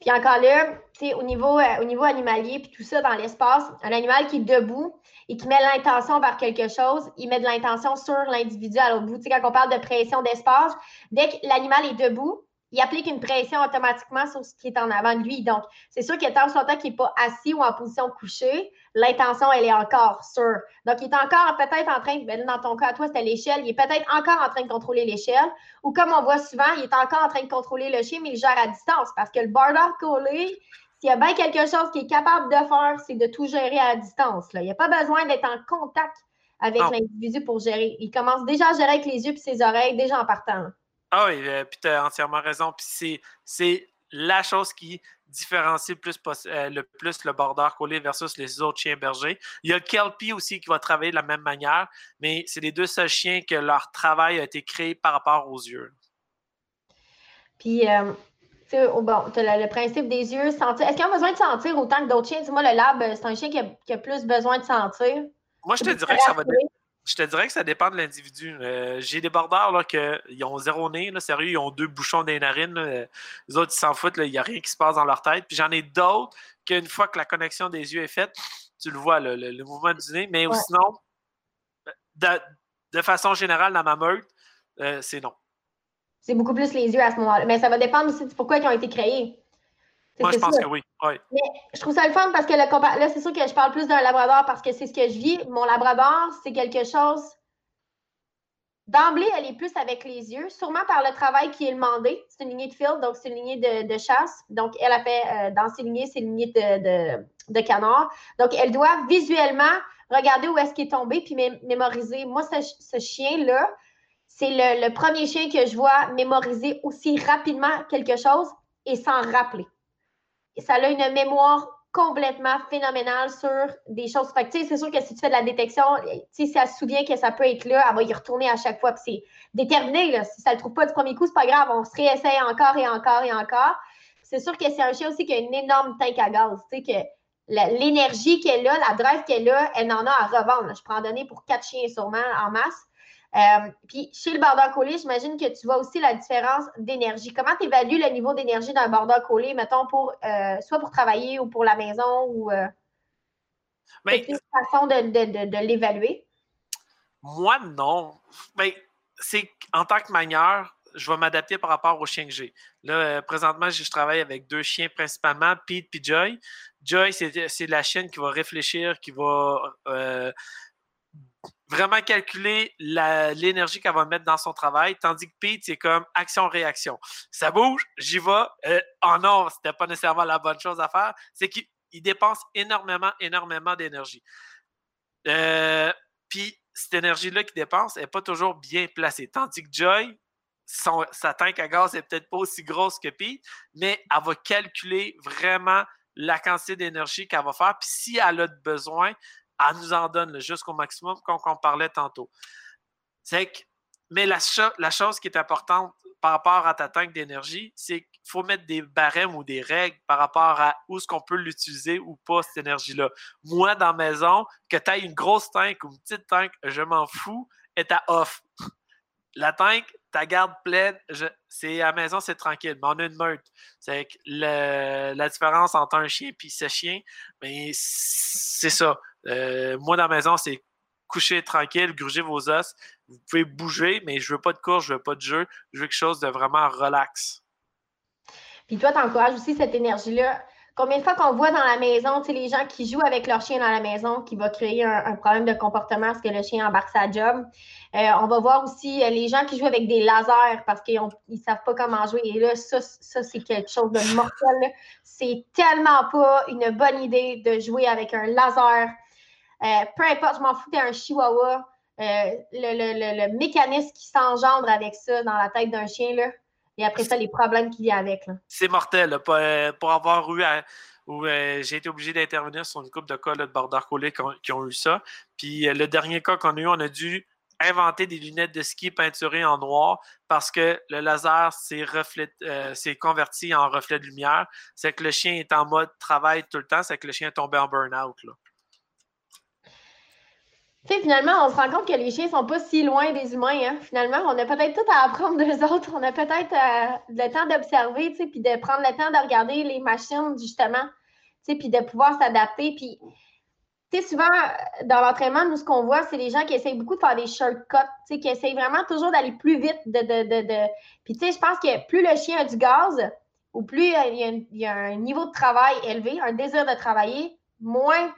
Puis encore là, au niveau, euh, au niveau animalier, puis tout ça dans l'espace, un animal qui est debout et qui met l'intention vers quelque chose, il met de l'intention sur l'individu à l'autre bout. sais, quand on parle de pression d'espace, dès que l'animal est debout, il applique une pression automatiquement sur ce qui est en avant de lui. Donc, c'est sûr que tant soit qu'il n'est pas assis ou en position couchée, l'intention, elle est encore sûre. Donc, il est encore peut-être en train, ben, dans ton cas, toi, c'était l'échelle, il est peut-être encore en train de contrôler l'échelle. Ou comme on voit souvent, il est encore en train de contrôler le chien, mais il gère à distance parce que le border collé, s'il y a bien quelque chose qu'il est capable de faire, c'est de tout gérer à distance. Là. Il n'y a pas besoin d'être en contact avec l'individu pour gérer. Il commence déjà à gérer avec les yeux et ses oreilles, déjà en partant. Ah oui, euh, puis tu as entièrement raison. Puis c'est la chose qui différencie le plus, euh, le plus le border collé versus les autres chiens bergers. Il y a le Kelpie aussi qui va travailler de la même manière, mais c'est les deux seuls chiens que leur travail a été créé par rapport aux yeux. Puis, euh, tu bon, as le, principe des yeux, sentir. Est-ce qu'il a besoin de sentir autant que d'autres chiens? Dis-moi, le lab, c'est un chien qui a, qui a, plus besoin de sentir. Moi, je te dirais que ça va je te dirais que ça dépend de l'individu. Euh, j'ai des bordeurs là, qui ont zéro nez, là, sérieux, ils ont deux bouchons des narines. Les autres, ils s'en foutent, il n'y a rien qui se passe dans leur tête. Puis j'en ai d'autres qu'une fois que la connexion des yeux est faite, tu le vois, le, mouvement du nez. Mais sinon, de, façon générale, dans ma meute, euh, c'est non. C'est beaucoup plus les yeux à ce moment-là. Mais ça va dépendre aussi de pourquoi ils ont été créés. Moi, je pense que oui. Mais je trouve ça le fun parce que le là, c'est sûr que je parle plus d'un labrador parce que c'est ce que je vis. Mon labrador, c'est quelque chose. D'emblée, elle est plus avec les yeux, sûrement par le travail qui est demandé. C'est une lignée de field, donc c'est une lignée de, chasse. Donc, elle a fait euh, dans ses lignées, c'est une lignée de, de, canard. Donc, elle doit visuellement regarder où est-ce qu'il est tombé puis mémoriser. Moi, ce, chien-là, c'est le, le premier chien que je vois mémoriser aussi rapidement quelque chose et s'en rappeler ça a une mémoire complètement phénoménale sur des choses. Fait c'est sûr que si tu fais de la détection, si elle se souvient que ça peut être là, elle va y retourner à chaque fois. c'est déterminé. Là. Si ça ne le trouve pas du premier coup, c'est pas grave. On se réessaye encore et encore et encore. C'est sûr que c'est un chien aussi qui a une énorme tank à gaz. L'énergie qu'elle a, la drive qu'elle a, elle en a à revendre. Je prends en donner pour quatre chiens sûrement en masse. Euh, puis chez le border collé, j'imagine que tu vois aussi la différence d'énergie. Comment tu évalues le niveau d'énergie d'un border collé, mettons, pour euh, soit pour travailler ou pour la maison ou euh, une façon de, l'évaluer? Moi, non. Ben, c'est en tant que manière, je vais m'adapter par rapport aux chiens que j'ai. Là, présentement, je travaille avec deux chiens principalement, Pete et Joy. Joy, c'est la chienne qui va réfléchir, qui va vraiment calculer l'énergie qu'elle va mettre dans son travail, tandis que Pete, c'est comme action-réaction. Ça bouge, j'y vais. Euh, oh non, c'était pas nécessairement la bonne chose à faire. C'est qu'il dépense énormément, énormément d'énergie. Euh, puis cette énergie-là qu'il dépense n'est pas toujours bien placée. Tandis que Joy, sa tank à gaz n'est peut-être pas aussi grosse que Pete, mais elle va calculer vraiment la quantité d'énergie qu'elle va faire. Puis si elle a besoin, elle nous en donne jusqu'au maximum, comme on parlait tantôt. C'est mais la, chose qui est importante par rapport à ta tank d'énergie, c'est qu'il faut mettre des barèmes ou des règles par rapport à où est-ce qu'on peut l'utiliser ou pas, cette énergie-là. Moi, dans la maison, que tu aies une grosse tank ou une petite tank, je m'en fous, est à off. La tank, ta garde pleine, c'est à la maison, c'est tranquille, mais on a une meute. C'est que la différence entre un chien et ce chien, mais ben, c'est ça. Euh, moi, dans la maison, c'est coucher tranquille, gruger vos os. Vous pouvez bouger, mais je veux pas de course, je veux pas de jeu. Je veux quelque chose de vraiment relax. Puis toi, tu encourages aussi cette énergie-là Combien de fois qu'on voit dans la maison, tu sais, les gens qui jouent avec leur chien dans la maison, qui va créer un, problème de comportement parce que le chien embarque sa job? Euh, on va voir aussi euh, les gens qui jouent avec des lasers parce qu'ils ne savent pas comment jouer. Et là, ça, ça c'est quelque chose de mortel. C'est tellement pas une bonne idée de jouer avec un laser. Euh, peu importe, je m'en fous, t'es un chihuahua. le, le, mécanisme qui s'engendre avec ça dans la tête d'un chien, là, et après ça, les problèmes qu'il y a avec. C'est mortel. Euh, pour, avoir eu où euh, j'ai été obligé d'intervenir sur une coupe de cas de border collie qui, ont eu ça. Puis euh, le dernier cas qu'on a eu, on a dû inventer des lunettes de ski peinturées en noir parce que le laser s'est converti en reflet de lumière. C'est que le chien est en mode travail tout le temps, c'est que le chien est tombé en burn-out finalement, on se rend compte que les chiens sont pas si loin des humains. Hein. Finalement, on a peut-être tout à apprendre d'eux autres. On a peut-être euh, le temps d'observer, puis de prendre le temps de regarder les machines, justement, puis de pouvoir s'adapter. Puis, tu sais, souvent, dans l'entraînement, nous, ce qu'on voit, c'est les gens qui essayent beaucoup de faire des shortcuts, qui essayent vraiment toujours d'aller plus vite. De, de, Puis, tu sais, je pense que plus le chien a du gaz, ou plus il y, a, un niveau de travail élevé, un désir de travailler, moins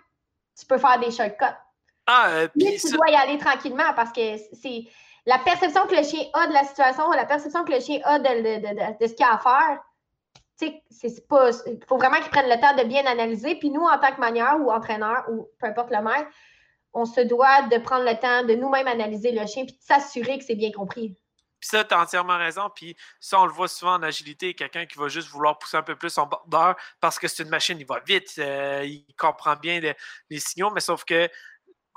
tu peux faire des shortcuts. Ah, euh, tu dois y aller tranquillement parce que c'est la perception que le chien a de la situation, la perception que le chien a de, ce qu'il a à faire. C'est pas. Il faut vraiment qu'il prenne le temps de bien analyser. Puis nous, en tant que manière ou entraîneur ou peu importe le maître, on se doit de prendre le temps de nous-mêmes analyser le chien puis de s'assurer que c'est bien compris. Puis ça, tu as entièrement raison. Puis ça, on le voit souvent en agilité, quelqu'un qui va juste vouloir pousser un peu plus son border parce que c'est une machine, il va vite, euh, il comprend bien les, signaux, mais sauf que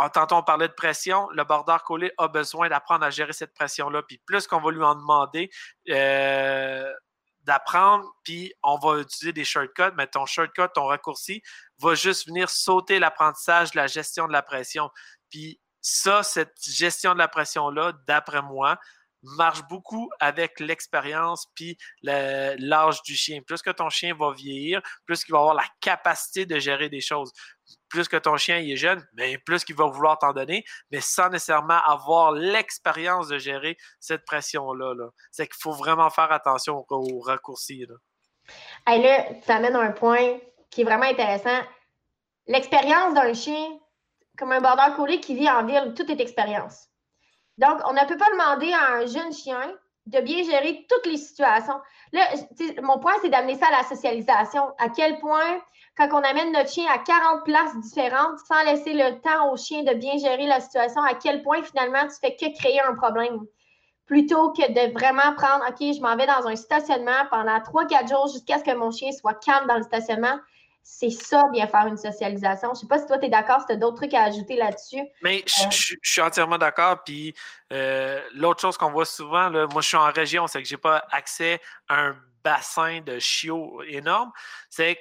tantôt, on parlait de pression. Le border collé a besoin d'apprendre à gérer cette pression-là. Puis plus qu'on va lui en demander euh, d'apprendre, puis on va utiliser des shortcuts, mais ton shortcut, ton raccourci, va juste venir sauter l'apprentissage de la gestion de la pression. Puis ça, cette gestion de la pression-là, d'après moi, marche beaucoup avec l'expérience puis l'âge du chien. Plus que ton chien va vieillir, plus qu'il va avoir la capacité de gérer des choses. Plus que ton chien est jeune, mais plus qu'il va vouloir t'en donner, mais sans nécessairement avoir l'expérience de gérer cette pression-là. C'est qu'il faut vraiment faire attention aux, raccourcis. Là. là, tu amènes un point qui est vraiment intéressant. L'expérience d'un chien, comme un border collie qui vit en ville, tout est expérience. Donc, on ne peut pas demander à un jeune chien de bien gérer toutes les situations. Là, mon point, c'est d'amener ça à la socialisation. À quel point, quand on amène notre chien à 40 places différentes, sans laisser le temps au chien de bien gérer la situation, à quel point, finalement, tu fais que créer un problème? Plutôt que de vraiment prendre, OK, je m'en vais dans un stationnement pendant 3-4 jours jusqu'à ce que mon chien soit calme dans le stationnement c'est ça, bien faire une socialisation. Je ne sais pas si toi, tu es d'accord, si tu as d'autres trucs à ajouter là-dessus. Mais je, euh, suis entièrement d'accord. Puis euh, l'autre chose qu'on voit souvent, là, moi, je suis en région, c'est que je n'ai pas accès à un bassin de chiots énorme. C'est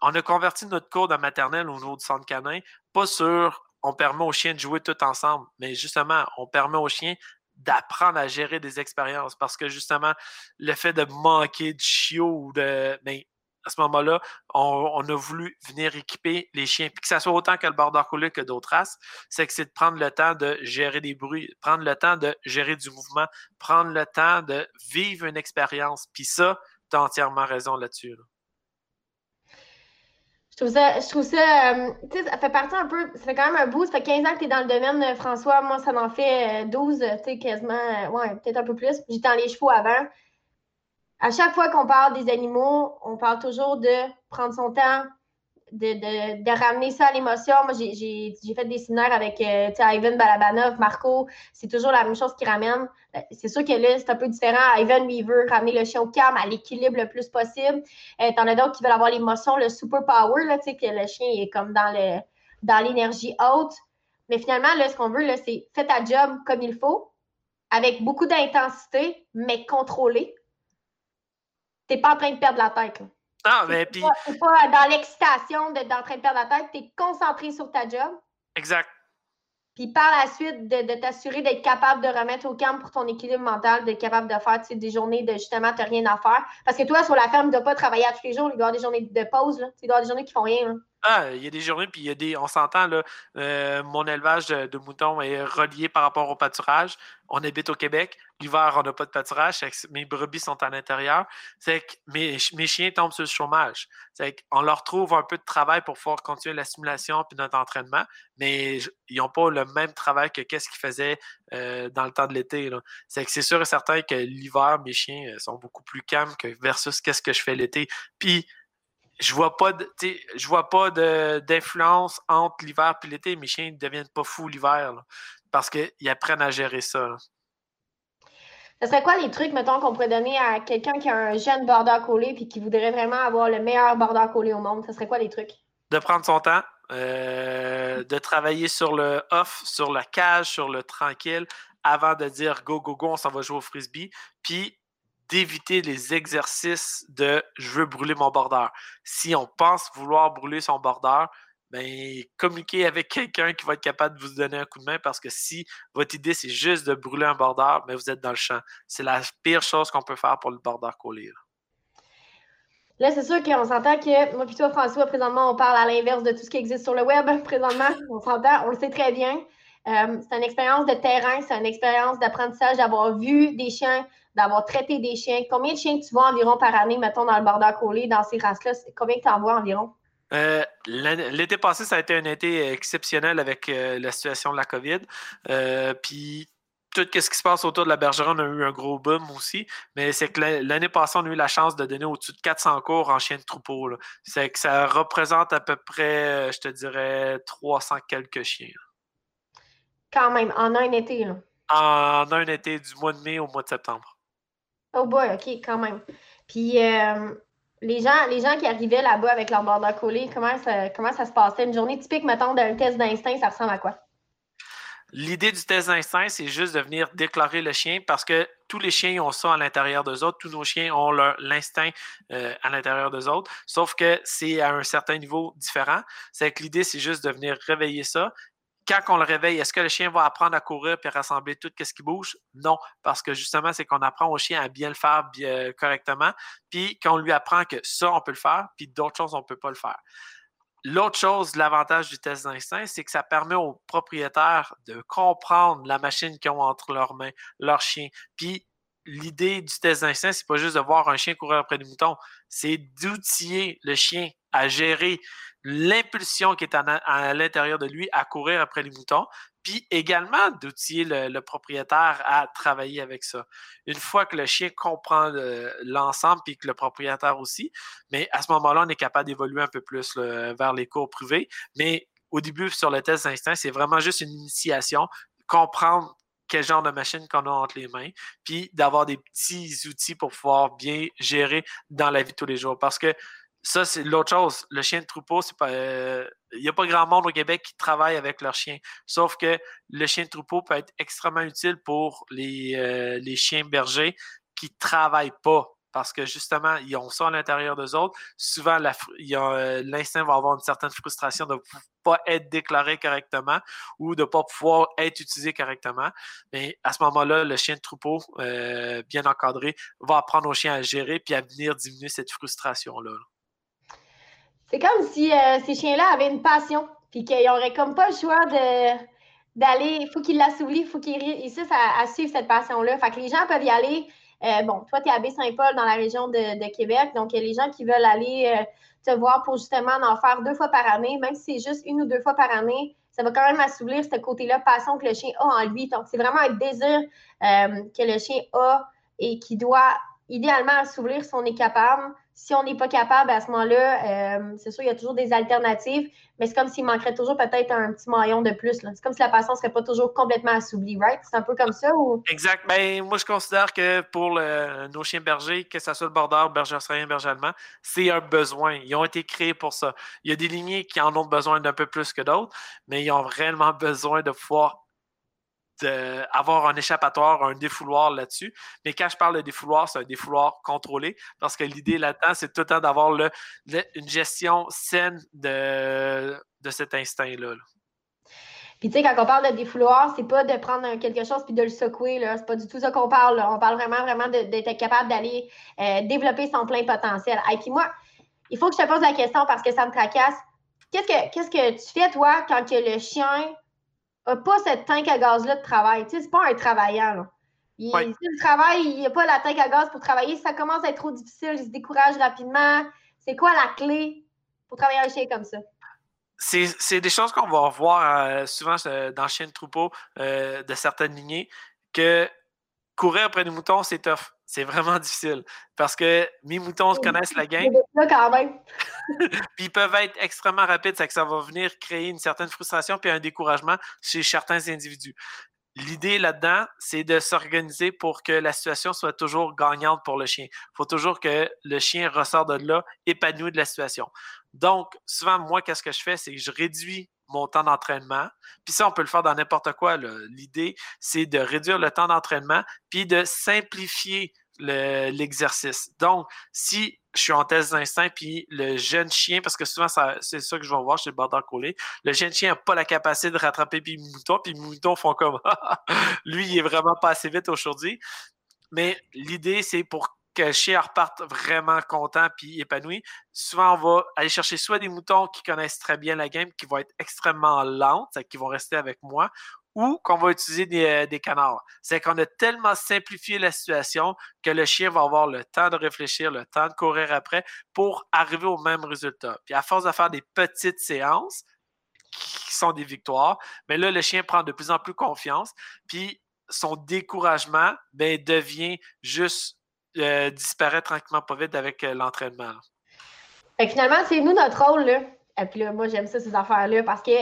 qu'on a converti notre cours de maternelle au niveau du centre canin, pas sur on permet aux chiens de jouer tout ensemble, mais justement, on permet aux chiens d'apprendre à gérer des expériences parce que justement, le fait de manquer de chiots ou de. Ben, à ce moment-là, on, a voulu venir équiper les chiens, puis que ce soit autant que le border collie que d'autres races, c'est que c'est de prendre le temps de gérer des bruits, prendre le temps de gérer du mouvement, prendre le temps de vivre une expérience. Puis ça, tu as entièrement raison là-dessus. Je trouve ça, je trouve ça, euh, tu sais, ça fait partie un peu, ça fait quand même un bout, ça fait 15 ans que tu es dans le domaine, euh, François. Moi, ça m'en fait 12, euh, tu sais, quasiment, ouais, peut-être un peu plus. J'étais dans les chevaux avant à chaque fois qu'on parle des animaux, on parle toujours de prendre son temps, de, ramener ça à l'émotion. Moi, j'ai fait des séminaires avec euh, Ivan Balabanov, Marco. C'est toujours la même chose qui ramène. Euh, c'est sûr que là, c'est un peu différent. Ivan, lui, il veut ramener le chien au calme, à l'équilibre le plus possible. Euh, T'en as d'autres qui veulent avoir l'émotion, le super power, là, que le chien est comme dans l'énergie haute. Mais finalement, là, ce qu'on veut, c'est fais ta job comme il faut, avec beaucoup d'intensité, mais contrôlée t'es pas en train de perdre la tête. Là. Ah, mais puis. C'est pas, dans l'excitation d'être en train de perdre la tête, tu es concentré sur ta job. Exact. Puis par la suite, de, t'assurer d'être capable de remettre au camp pour ton équilibre mental, d'être capable de faire des journées de justement, tu rien à faire. Parce que toi, sur la ferme, tu ne dois pas travailler à tous les jours. Il doit y avoir des journées de pause. Là. Il doit y avoir des journées qui font rien. Ah, il y a des journées, puis il y a des. On s'entend, là. Euh, mon élevage de, moutons est relié par rapport au pâturage. On habite au Québec. L'hiver, on n'a pas de pâturage, mes brebis sont à l'intérieur, c'est que mes, chiens tombent sur le chômage. C'est qu'on leur trouve un peu de travail pour pouvoir continuer la simulation puis notre entraînement, mais ils n'ont pas le même travail que qu'est-ce qu'ils faisaient euh, dans le temps de l'été. C'est que c'est sûr et certain que l'hiver, mes chiens euh, sont beaucoup plus calmes que versus qu'est-ce que je fais l'été. Puis je vois pas je vois pas d'influence entre l'hiver et l'été. Mes chiens ne deviennent pas fous l'hiver parce qu'ils apprennent à gérer ça. Ce serait quoi les trucs, mettons, qu'on pourrait donner à quelqu'un qui a un jeune border collé et qui voudrait vraiment avoir le meilleur border collé au monde? Ce serait quoi les trucs? De prendre son temps, euh, de travailler sur le off, sur la cage, sur le tranquille, avant de dire go, go, go, on s'en va jouer au frisbee. Puis d'éviter les exercices de je veux brûler mon border. Si on pense vouloir brûler son border, ben, communiquez avec quelqu'un qui va être capable de vous donner un coup de main parce que si votre idée c'est juste de brûler un border, ben, vous êtes dans le champ. C'est la pire chose qu'on peut faire pour le border collé. Là, c'est sûr qu'on s'entend que moi et toi, François, présentement, on parle à l'inverse de tout ce qui existe sur le web. Présentement, on s'entend, on le sait très bien. Euh, c'est une expérience de terrain, c'est une expérience d'apprentissage, d'avoir vu des chiens, d'avoir traité des chiens. Combien de chiens tu vois environ par année, mettons, dans le border collé, dans ces races-là? Combien tu en vois environ? Euh, l'été passé, ça a été un été exceptionnel avec euh, la situation de la COVID. Euh, puis tout ce qui se passe autour de la bergerie, on a eu un gros boom aussi. Mais c'est que l'année passée, on a eu la chance de donner au-dessus de 400 cours en chien de troupeau. C'est que ça représente à peu près, je te dirais, 300 quelques chiens. Quand même, en un été. Là. En un été, du mois de mai au mois de septembre. Oh boy, OK, quand même. Puis, les gens, les gens qui arrivaient là-bas avec leur border collé, comment ça, comment ça se passait? Une journée typique, mettons, d'un test d'instinct, ça ressemble à quoi? L'idée du test d'instinct, c'est juste de venir déclarer le chien parce que tous les chiens ont ça à l'intérieur d'eux autres. Tous nos chiens ont l'instinct euh, à l'intérieur d'eux autres. Sauf que c'est à un certain niveau différent. C'est que l'idée, c'est juste de venir réveiller ça quand on le réveille, est-ce que le chien va apprendre à courir et rassembler tout ce qui bouge? Non, parce que justement, c'est qu'on apprend au chien à bien le faire bien, correctement, puis qu'on lui apprend que ça, on peut le faire, puis d'autres choses, on ne peut pas le faire. L'autre chose, l'avantage du test d'instinct, c'est que ça permet aux propriétaires de comprendre la machine qu'ils ont entre leurs mains, leur chien. Puis l'idée du test d'instinct, c'est pas juste de voir un chien courir après des moutons, c'est d'outiller le chien à gérer l'impulsion qui est à, l'intérieur de lui à courir après les moutons, puis également d'outiller le, propriétaire à travailler avec ça. Une fois que le chien comprend l'ensemble, puis que le propriétaire aussi, mais à ce moment-là, on est capable d'évoluer un peu plus vers les cours privés. Mais au début, sur le test d'instinct, c'est vraiment juste une initiation, comprendre quel genre de machine qu'on a entre les mains, puis d'avoir des petits outils pour pouvoir bien gérer dans la vie de tous les jours. Parce que ça, c'est l'autre chose. Le chien de troupeau, c'est pas. Euh, il n'y a pas grand monde au Québec qui travaille avec leur chien. Sauf que le chien de troupeau peut être extrêmement utile pour les, euh, les chiens bergers qui ne travaillent pas. Parce que justement, ils ont ça à l'intérieur d'eux autres. Souvent, euh, l'instinct va avoir une certaine frustration de ne pas être déclaré correctement ou de ne pas pouvoir être utilisé correctement. Mais à ce moment-là, le chien de troupeau, bien encadré, va apprendre au chien à gérer puis à venir diminuer cette frustration-là. là c'est comme si euh, ces chiens-là avaient une passion, puis qu'ils n'auraient comme pas le choix de d'aller, il faut qu'ils l'assoulissent, il faut qu'ils réussissent à, suivre cette passion-là. Fait que les gens peuvent y aller. Euh, bon, toi, tu es à Baie-Saint-Paul dans la région de, Québec, donc les gens qui veulent aller euh, te voir pour justement en faire deux fois par année, même si c'est juste une ou deux fois par année, ça va quand même assouvir ce côté-là, passion que le chien a en lui. Donc, c'est vraiment un désir que le chien a et qui doit idéalement assouvir si on est capable. Si on n'est pas capable à ce moment-là, euh, c'est sûr, il y a toujours des alternatives, mais c'est comme s'il manquerait toujours peut-être un petit maillon de plus. C'est comme si la passion ne serait pas toujours complètement assouvie, right? C'est un peu comme ça ou? Exact. Ben, moi, je considère que pour nos chiens bergers, que ce soit le border, berger australien, berger allemand, c'est un besoin. Ils ont été créés pour ça. Il y a des lignées qui en ont besoin d'un peu plus que d'autres, mais ils ont réellement besoin de pouvoir avoir un échappatoire, un défouloir là-dessus. Mais quand je parle de défouloir, c'est un défouloir contrôlé parce que l'idée là-dedans, c'est tout le temps d'avoir une gestion saine de, de cet instinct-là. Puis tu sais, quand on parle de défouloir, c'est pas de prendre quelque chose puis de le secouer. C'est pas du tout ça qu'on parle. On parle vraiment, vraiment d'être capable d'aller euh, développer son plein potentiel. Et puis moi, il faut que je te pose la question parce que ça me tracasse. Qu'est-ce que, que tu fais, toi, quand que le chien n'a pas cette tank à gaz-là de travail. Tu sais, c'est pas un travailleur. Puis si le travail, il n'y a pas la tête à gaz pour travailler, ça commence à être trop difficile, il se décourage rapidement. C'est quoi la clé pour travailler un chien comme ça? C'est des choses qu'on va voir euh, souvent euh, dans le chien de troupeau euh, de certaines lignées, que courir après des moutons, c'est tough. C'est vraiment difficile parce que mes moutons connaissent la game. puis ils peuvent être extrêmement rapides, c'est que ça va venir créer une certaine frustration puis un découragement chez certains individus. L'idée là-dedans, c'est de s'organiser pour que la situation soit toujours gagnante pour le chien. Il faut toujours que le chien ressort de là épanoui de la situation. Donc, souvent, moi, qu'est-ce que je fais? C'est que je réduis mon temps d'entraînement. Puis ça, on peut le faire dans n'importe quoi. L'idée, c'est de réduire le temps d'entraînement puis de simplifier l'exercice. Donc, si je suis en test d'instinct, puis le jeune chien, parce que souvent, c'est ça que je vais voir chez le border collé, le jeune chien n'a pas la capacité de rattraper puis mouton, puis moutons font comme lui, il est vraiment pas assez vite aujourd'hui. Mais l'idée, c'est pour que le chien reparte vraiment content puis épanoui. Souvent, on va aller chercher soit des moutons qui connaissent très bien la game, qui vont être extrêmement lentes, qui vont rester avec moi, ou qu'on va utiliser euh, des, canards. C'est qu'on a tellement simplifié la situation que le chien va avoir le temps de réfléchir, le temps de courir après pour arriver au même résultat. Puis à force de faire des petites séances qui sont des victoires, mais là, le chien prend de plus en plus confiance, puis son découragement ben, devient juste euh, disparaître tranquillement pas vite avec euh, l'entraînement. Finalement, c'est nous notre rôle. Là. Et puis là, moi, j'aime ça, ces affaires-là, parce que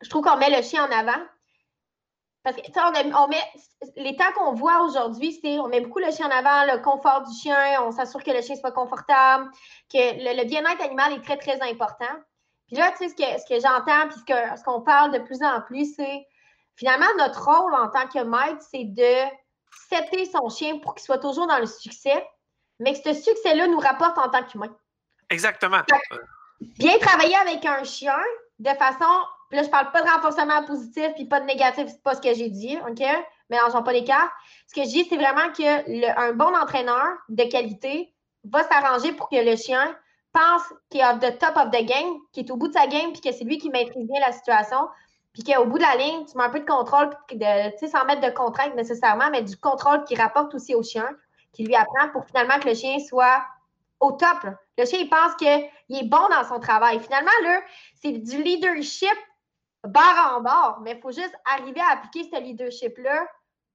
je trouve qu'on met le chien en avant, parce que, on, on met, les temps qu'on voit aujourd'hui, c'est on met beaucoup le chien en avant, le confort du chien, on s'assure que le chien soit confortable, que le, bien-être animal est très, très important. Puis là, tu sais, ce que, ce que j'entends, puis ce qu'on parle de plus en plus, c'est finalement notre rôle en tant que maître, c'est de setter son chien pour qu'il soit toujours dans le succès, mais que ce succès-là nous rapporte en tant qu'humain. Exactement. Bien travailler avec un chien de façon puis là, je parle pas de renforcement positif puis pas de négatif, c'est pas ce que j'ai dit, OK? Mélangeons pas les cartes. Ce que je dis, c'est vraiment qu'un bon entraîneur de qualité va s'arranger pour que le chien pense qu'il est off the top of the game, qu'il est au bout de sa game, puis que c'est lui qui maîtrise bien la situation, puis qu'au bout de la ligne, tu mets un peu de contrôle, de, sans mettre de contrainte nécessairement, mais du contrôle qui rapporte aussi au chien, qui lui apprend pour finalement que le chien soit au top. Le chien, il pense qu'il est bon dans son travail. Finalement, là, c'est du leadership barre en barre, mais il faut juste arriver à appliquer ce leadership-là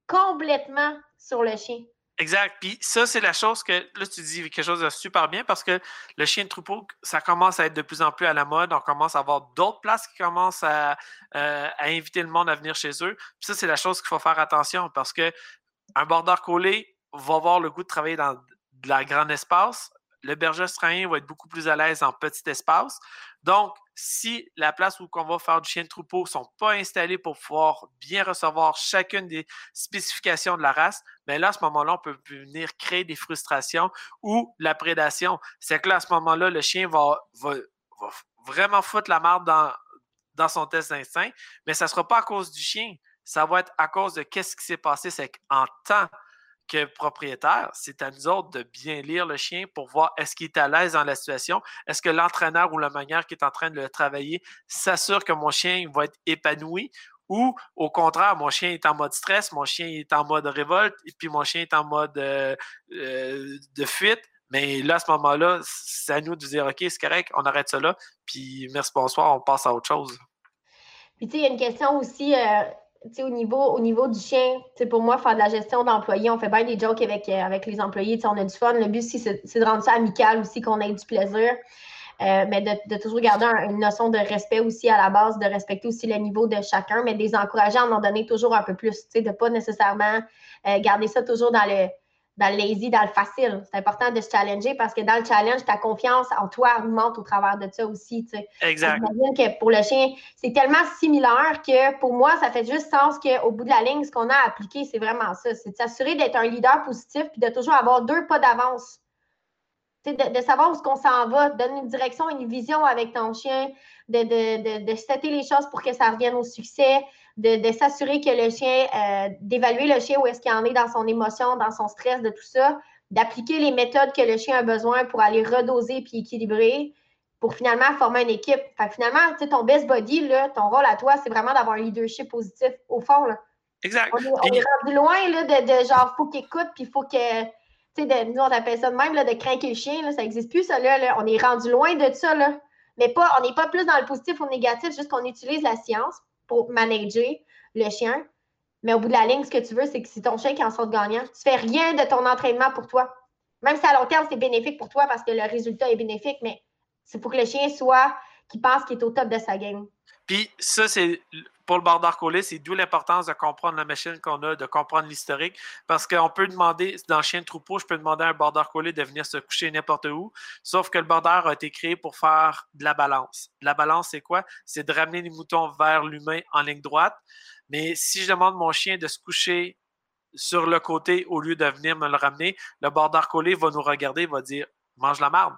complètement sur le chien. Exact. Puis ça, c'est la chose que là, tu dis quelque chose de super bien parce que le chien de troupeau, ça commence à être de plus en plus à la mode. On commence à avoir d'autres places qui commencent à, euh, inviter le monde à venir chez eux. Puis ça, c'est la chose qu'il faut faire attention parce que un border collé va avoir le goût de travailler dans de la grande espace. Le berger australien va être beaucoup plus à l'aise en petit espace. Donc, si la place où on va faire du chien de troupeau ne sont pas installées pour pouvoir bien recevoir chacune des spécifications de la race, bien là, à ce moment-là, on peut venir créer des frustrations ou la prédation. C'est que là, à ce moment-là, le chien va, vraiment foutre la marde dans, dans son test d'instinct, mais ça ne sera pas à cause du chien. Ça va être à cause de qu'est-ce qui s'est passé. C'est qu'en temps que propriétaire, c'est à nous autres de bien lire le chien pour voir est-ce qu'il est à l'aise dans la situation, est-ce que l'entraîneur ou la manière qui est en train de le travailler s'assure que mon chien va être épanoui ou au contraire, mon chien est en mode stress, mon chien est en mode révolte, et puis mon chien est en mode euh, euh, de fuite. Mais là, à ce moment-là, c'est à nous de dire OK, c'est correct, on arrête là, puis merci, bonsoir, on passe à autre chose. Puis, tu sais, il y a une question aussi. Euh, au niveau, au niveau du chien, pour moi, faire de la gestion d'employés, on fait bien des jokes avec, euh, avec les employés, on a du fun. Le but, c'est de rendre ça amical aussi, qu'on ait du plaisir. Euh, mais de, toujours garder une notion de respect aussi à la base, de respecter aussi le niveau de chacun, mais de les encourager à en donner toujours un peu plus, de ne pas nécessairement euh, garder ça toujours dans le, dans le lazy, dans le facile. C'est important de se challenger parce que dans le challenge, ta confiance en toi augmente au travers de ça aussi. Tu sais. Exact. J'imagine que pour le chien, c'est tellement similaire que pour moi, ça fait juste sens qu'au bout de la ligne, ce qu'on a appliqué, c'est vraiment ça. C'est de s'assurer d'être un leader positif puis de toujours avoir deux pas d'avance. De, de, savoir où qu'on s'en va, de donner une direction, une vision avec ton chien, de, de, de, setter les choses pour que ça revienne au succès, de, s'assurer que le chien, euh, d'évaluer le chien où est-ce qu'il en est dans son émotion, dans son stress, de tout ça, d'appliquer les méthodes que le chien a besoin pour aller redoser puis équilibrer pour finalement former une équipe. Fait que finalement, ton best body, là, ton rôle à toi, c'est vraiment d'avoir un leadership positif au fond. Là. Exact. On est, rendu loin là, de, de genre, faut qu'il écoute, puis il faut que. Tu sais, nous, on appelle ça de même, là, de craquer le chien. Là, ça n'existe plus, ça. Là, On est rendu loin de ça. Là. Mais pas, on n'est pas plus dans le positif ou le négatif, juste qu'on utilise la science pour manager le chien. Mais au bout de la ligne, ce que tu veux, c'est que si ton chien qui en sort gagnant, tu fais rien de ton entraînement pour toi. Même si à long terme, c'est bénéfique pour toi parce que le résultat est bénéfique, mais c'est pour que le chien soit qui pense qu'il est au top de sa game. Puis ça, c'est pour le border collé, c'est d'où l'importance de comprendre la machine qu'on a, de comprendre l'historique. Parce qu'on peut demander, dans le chien de troupeau, je peux demander à un border collé de venir se coucher n'importe où. Sauf que le border a été créé pour faire de la balance. La balance, c'est quoi? C'est de ramener les moutons vers l'humain en ligne droite. Mais si je demande à mon chien de se coucher sur le côté au lieu de venir me le ramener, le border collé va nous regarder, va dire mange la marde.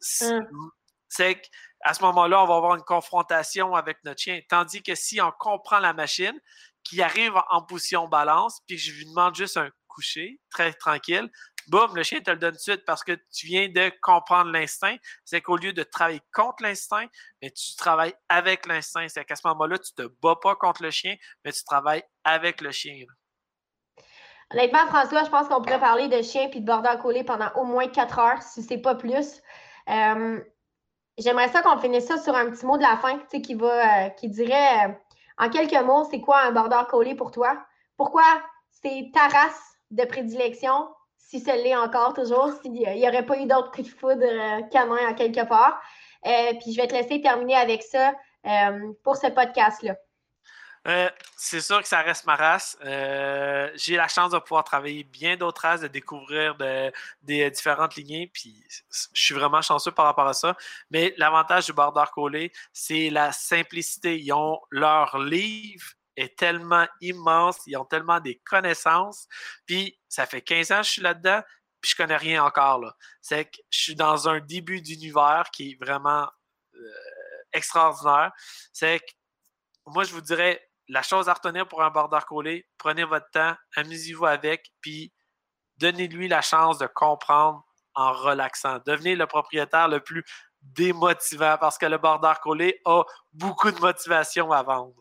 C'est à ce moment-là, on va avoir une confrontation avec notre chien. Tandis que si on comprend la machine, qui arrive en position balance, puis je lui demande juste un coucher, très tranquille, boum, le chien te le donne tout de suite parce que tu viens de comprendre l'instinct. C'est qu'au lieu de travailler contre l'instinct, mais tu travailles avec l'instinct. C'est qu'à ce moment-là, tu ne te bats pas contre le chien, mais tu travailles avec le chien. Honnêtement, François, je pense qu'on pourrait parler de chien puis de border collé pendant au moins quatre heures, si c'est pas plus. Euh, J'aimerais ça qu'on finisse ça sur un petit mot de la fin, qui va, euh, qui dirait, euh, en quelques mots, c'est quoi un border collé pour toi? Pourquoi c'est ta race de prédilection, si ce l'est encore toujours, s'il n'y aurait pas eu d'autres coups de foudre euh, canin à quelque part? puis je vais te laisser terminer avec ça pour ce podcast-là. Euh, c'est sûr que ça reste ma race. Euh, j'ai la chance de pouvoir travailler bien d'autres races, de découvrir des différentes lignées, puis je suis vraiment chanceux par rapport à ça. Mais l'avantage du Border Collie, c'est la simplicité. Ils ont leur livre est tellement immense, ils ont tellement des connaissances, puis ça fait 15 ans que je suis là-dedans, puis je connais rien encore. Là. C'est que je suis dans un début d'univers qui est vraiment euh, extraordinaire. C'est que moi, je vous dirais, la chose à retenir pour un border collé, prenez votre temps, amusez-vous avec, puis donnez-lui la chance de comprendre en relaxant. Devenez le propriétaire le plus démotivant parce que le border collé a beaucoup de motivation à vendre.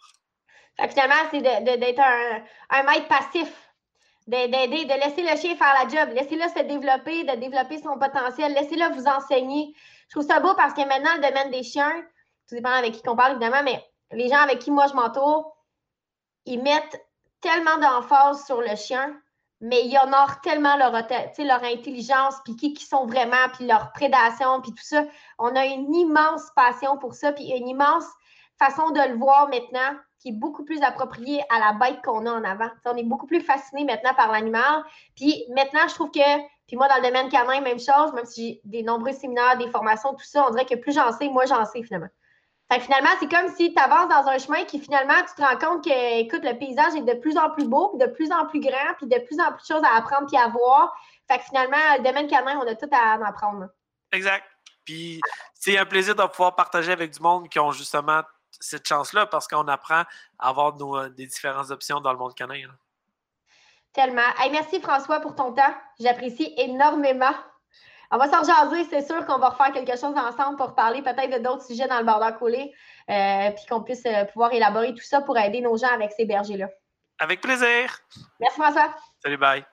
finalement, c'est d'être un, maître passif, d'aider, de laisser le chien faire la job, laissez-le se développer, de développer son potentiel, laissez-le vous enseigner. Je trouve ça beau parce que maintenant, le domaine des chiens, tout dépend avec qui on parle évidemment, mais les gens avec qui moi je m'entoure, ils mettent tellement d'emphase sur le chien, mais ils honorent tellement leur, leur intelligence, puis qui, qui sont vraiment, puis leur prédation, puis tout ça. On a une immense passion pour ça, puis une immense façon de le voir maintenant qui est beaucoup plus appropriée à la bête qu'on a en avant. on est beaucoup plus fasciné maintenant par l'animal. Puis maintenant, je trouve que, puis moi, dans le domaine canin, même chose, même si j'ai des nombreux séminaires, des formations, tout ça, on dirait que plus j'en sais, moins j'en sais finalement finalement, c'est comme si tu avances dans un chemin qui finalement, tu te rends compte que, écoute, le paysage est de plus en plus beau, de plus en plus grand, puis de plus en plus de choses à apprendre puis à voir. Fait que finalement, le domaine canin, on a tout à en apprendre. Exact. Puis c'est un plaisir de pouvoir partager avec du monde qui ont justement cette chance-là parce qu'on apprend à avoir nos, des différentes options dans le monde canin. Tellement. merci François pour ton temps. J'apprécie énormément. On va s'en jaser, c'est sûr qu'on va refaire quelque chose ensemble pour parler peut-être de d'autres sujets dans le border collé, euh, puis qu'on puisse euh, pouvoir élaborer tout ça pour aider nos gens avec ces bergers-là. Avec plaisir. Merci François. Salut, bye.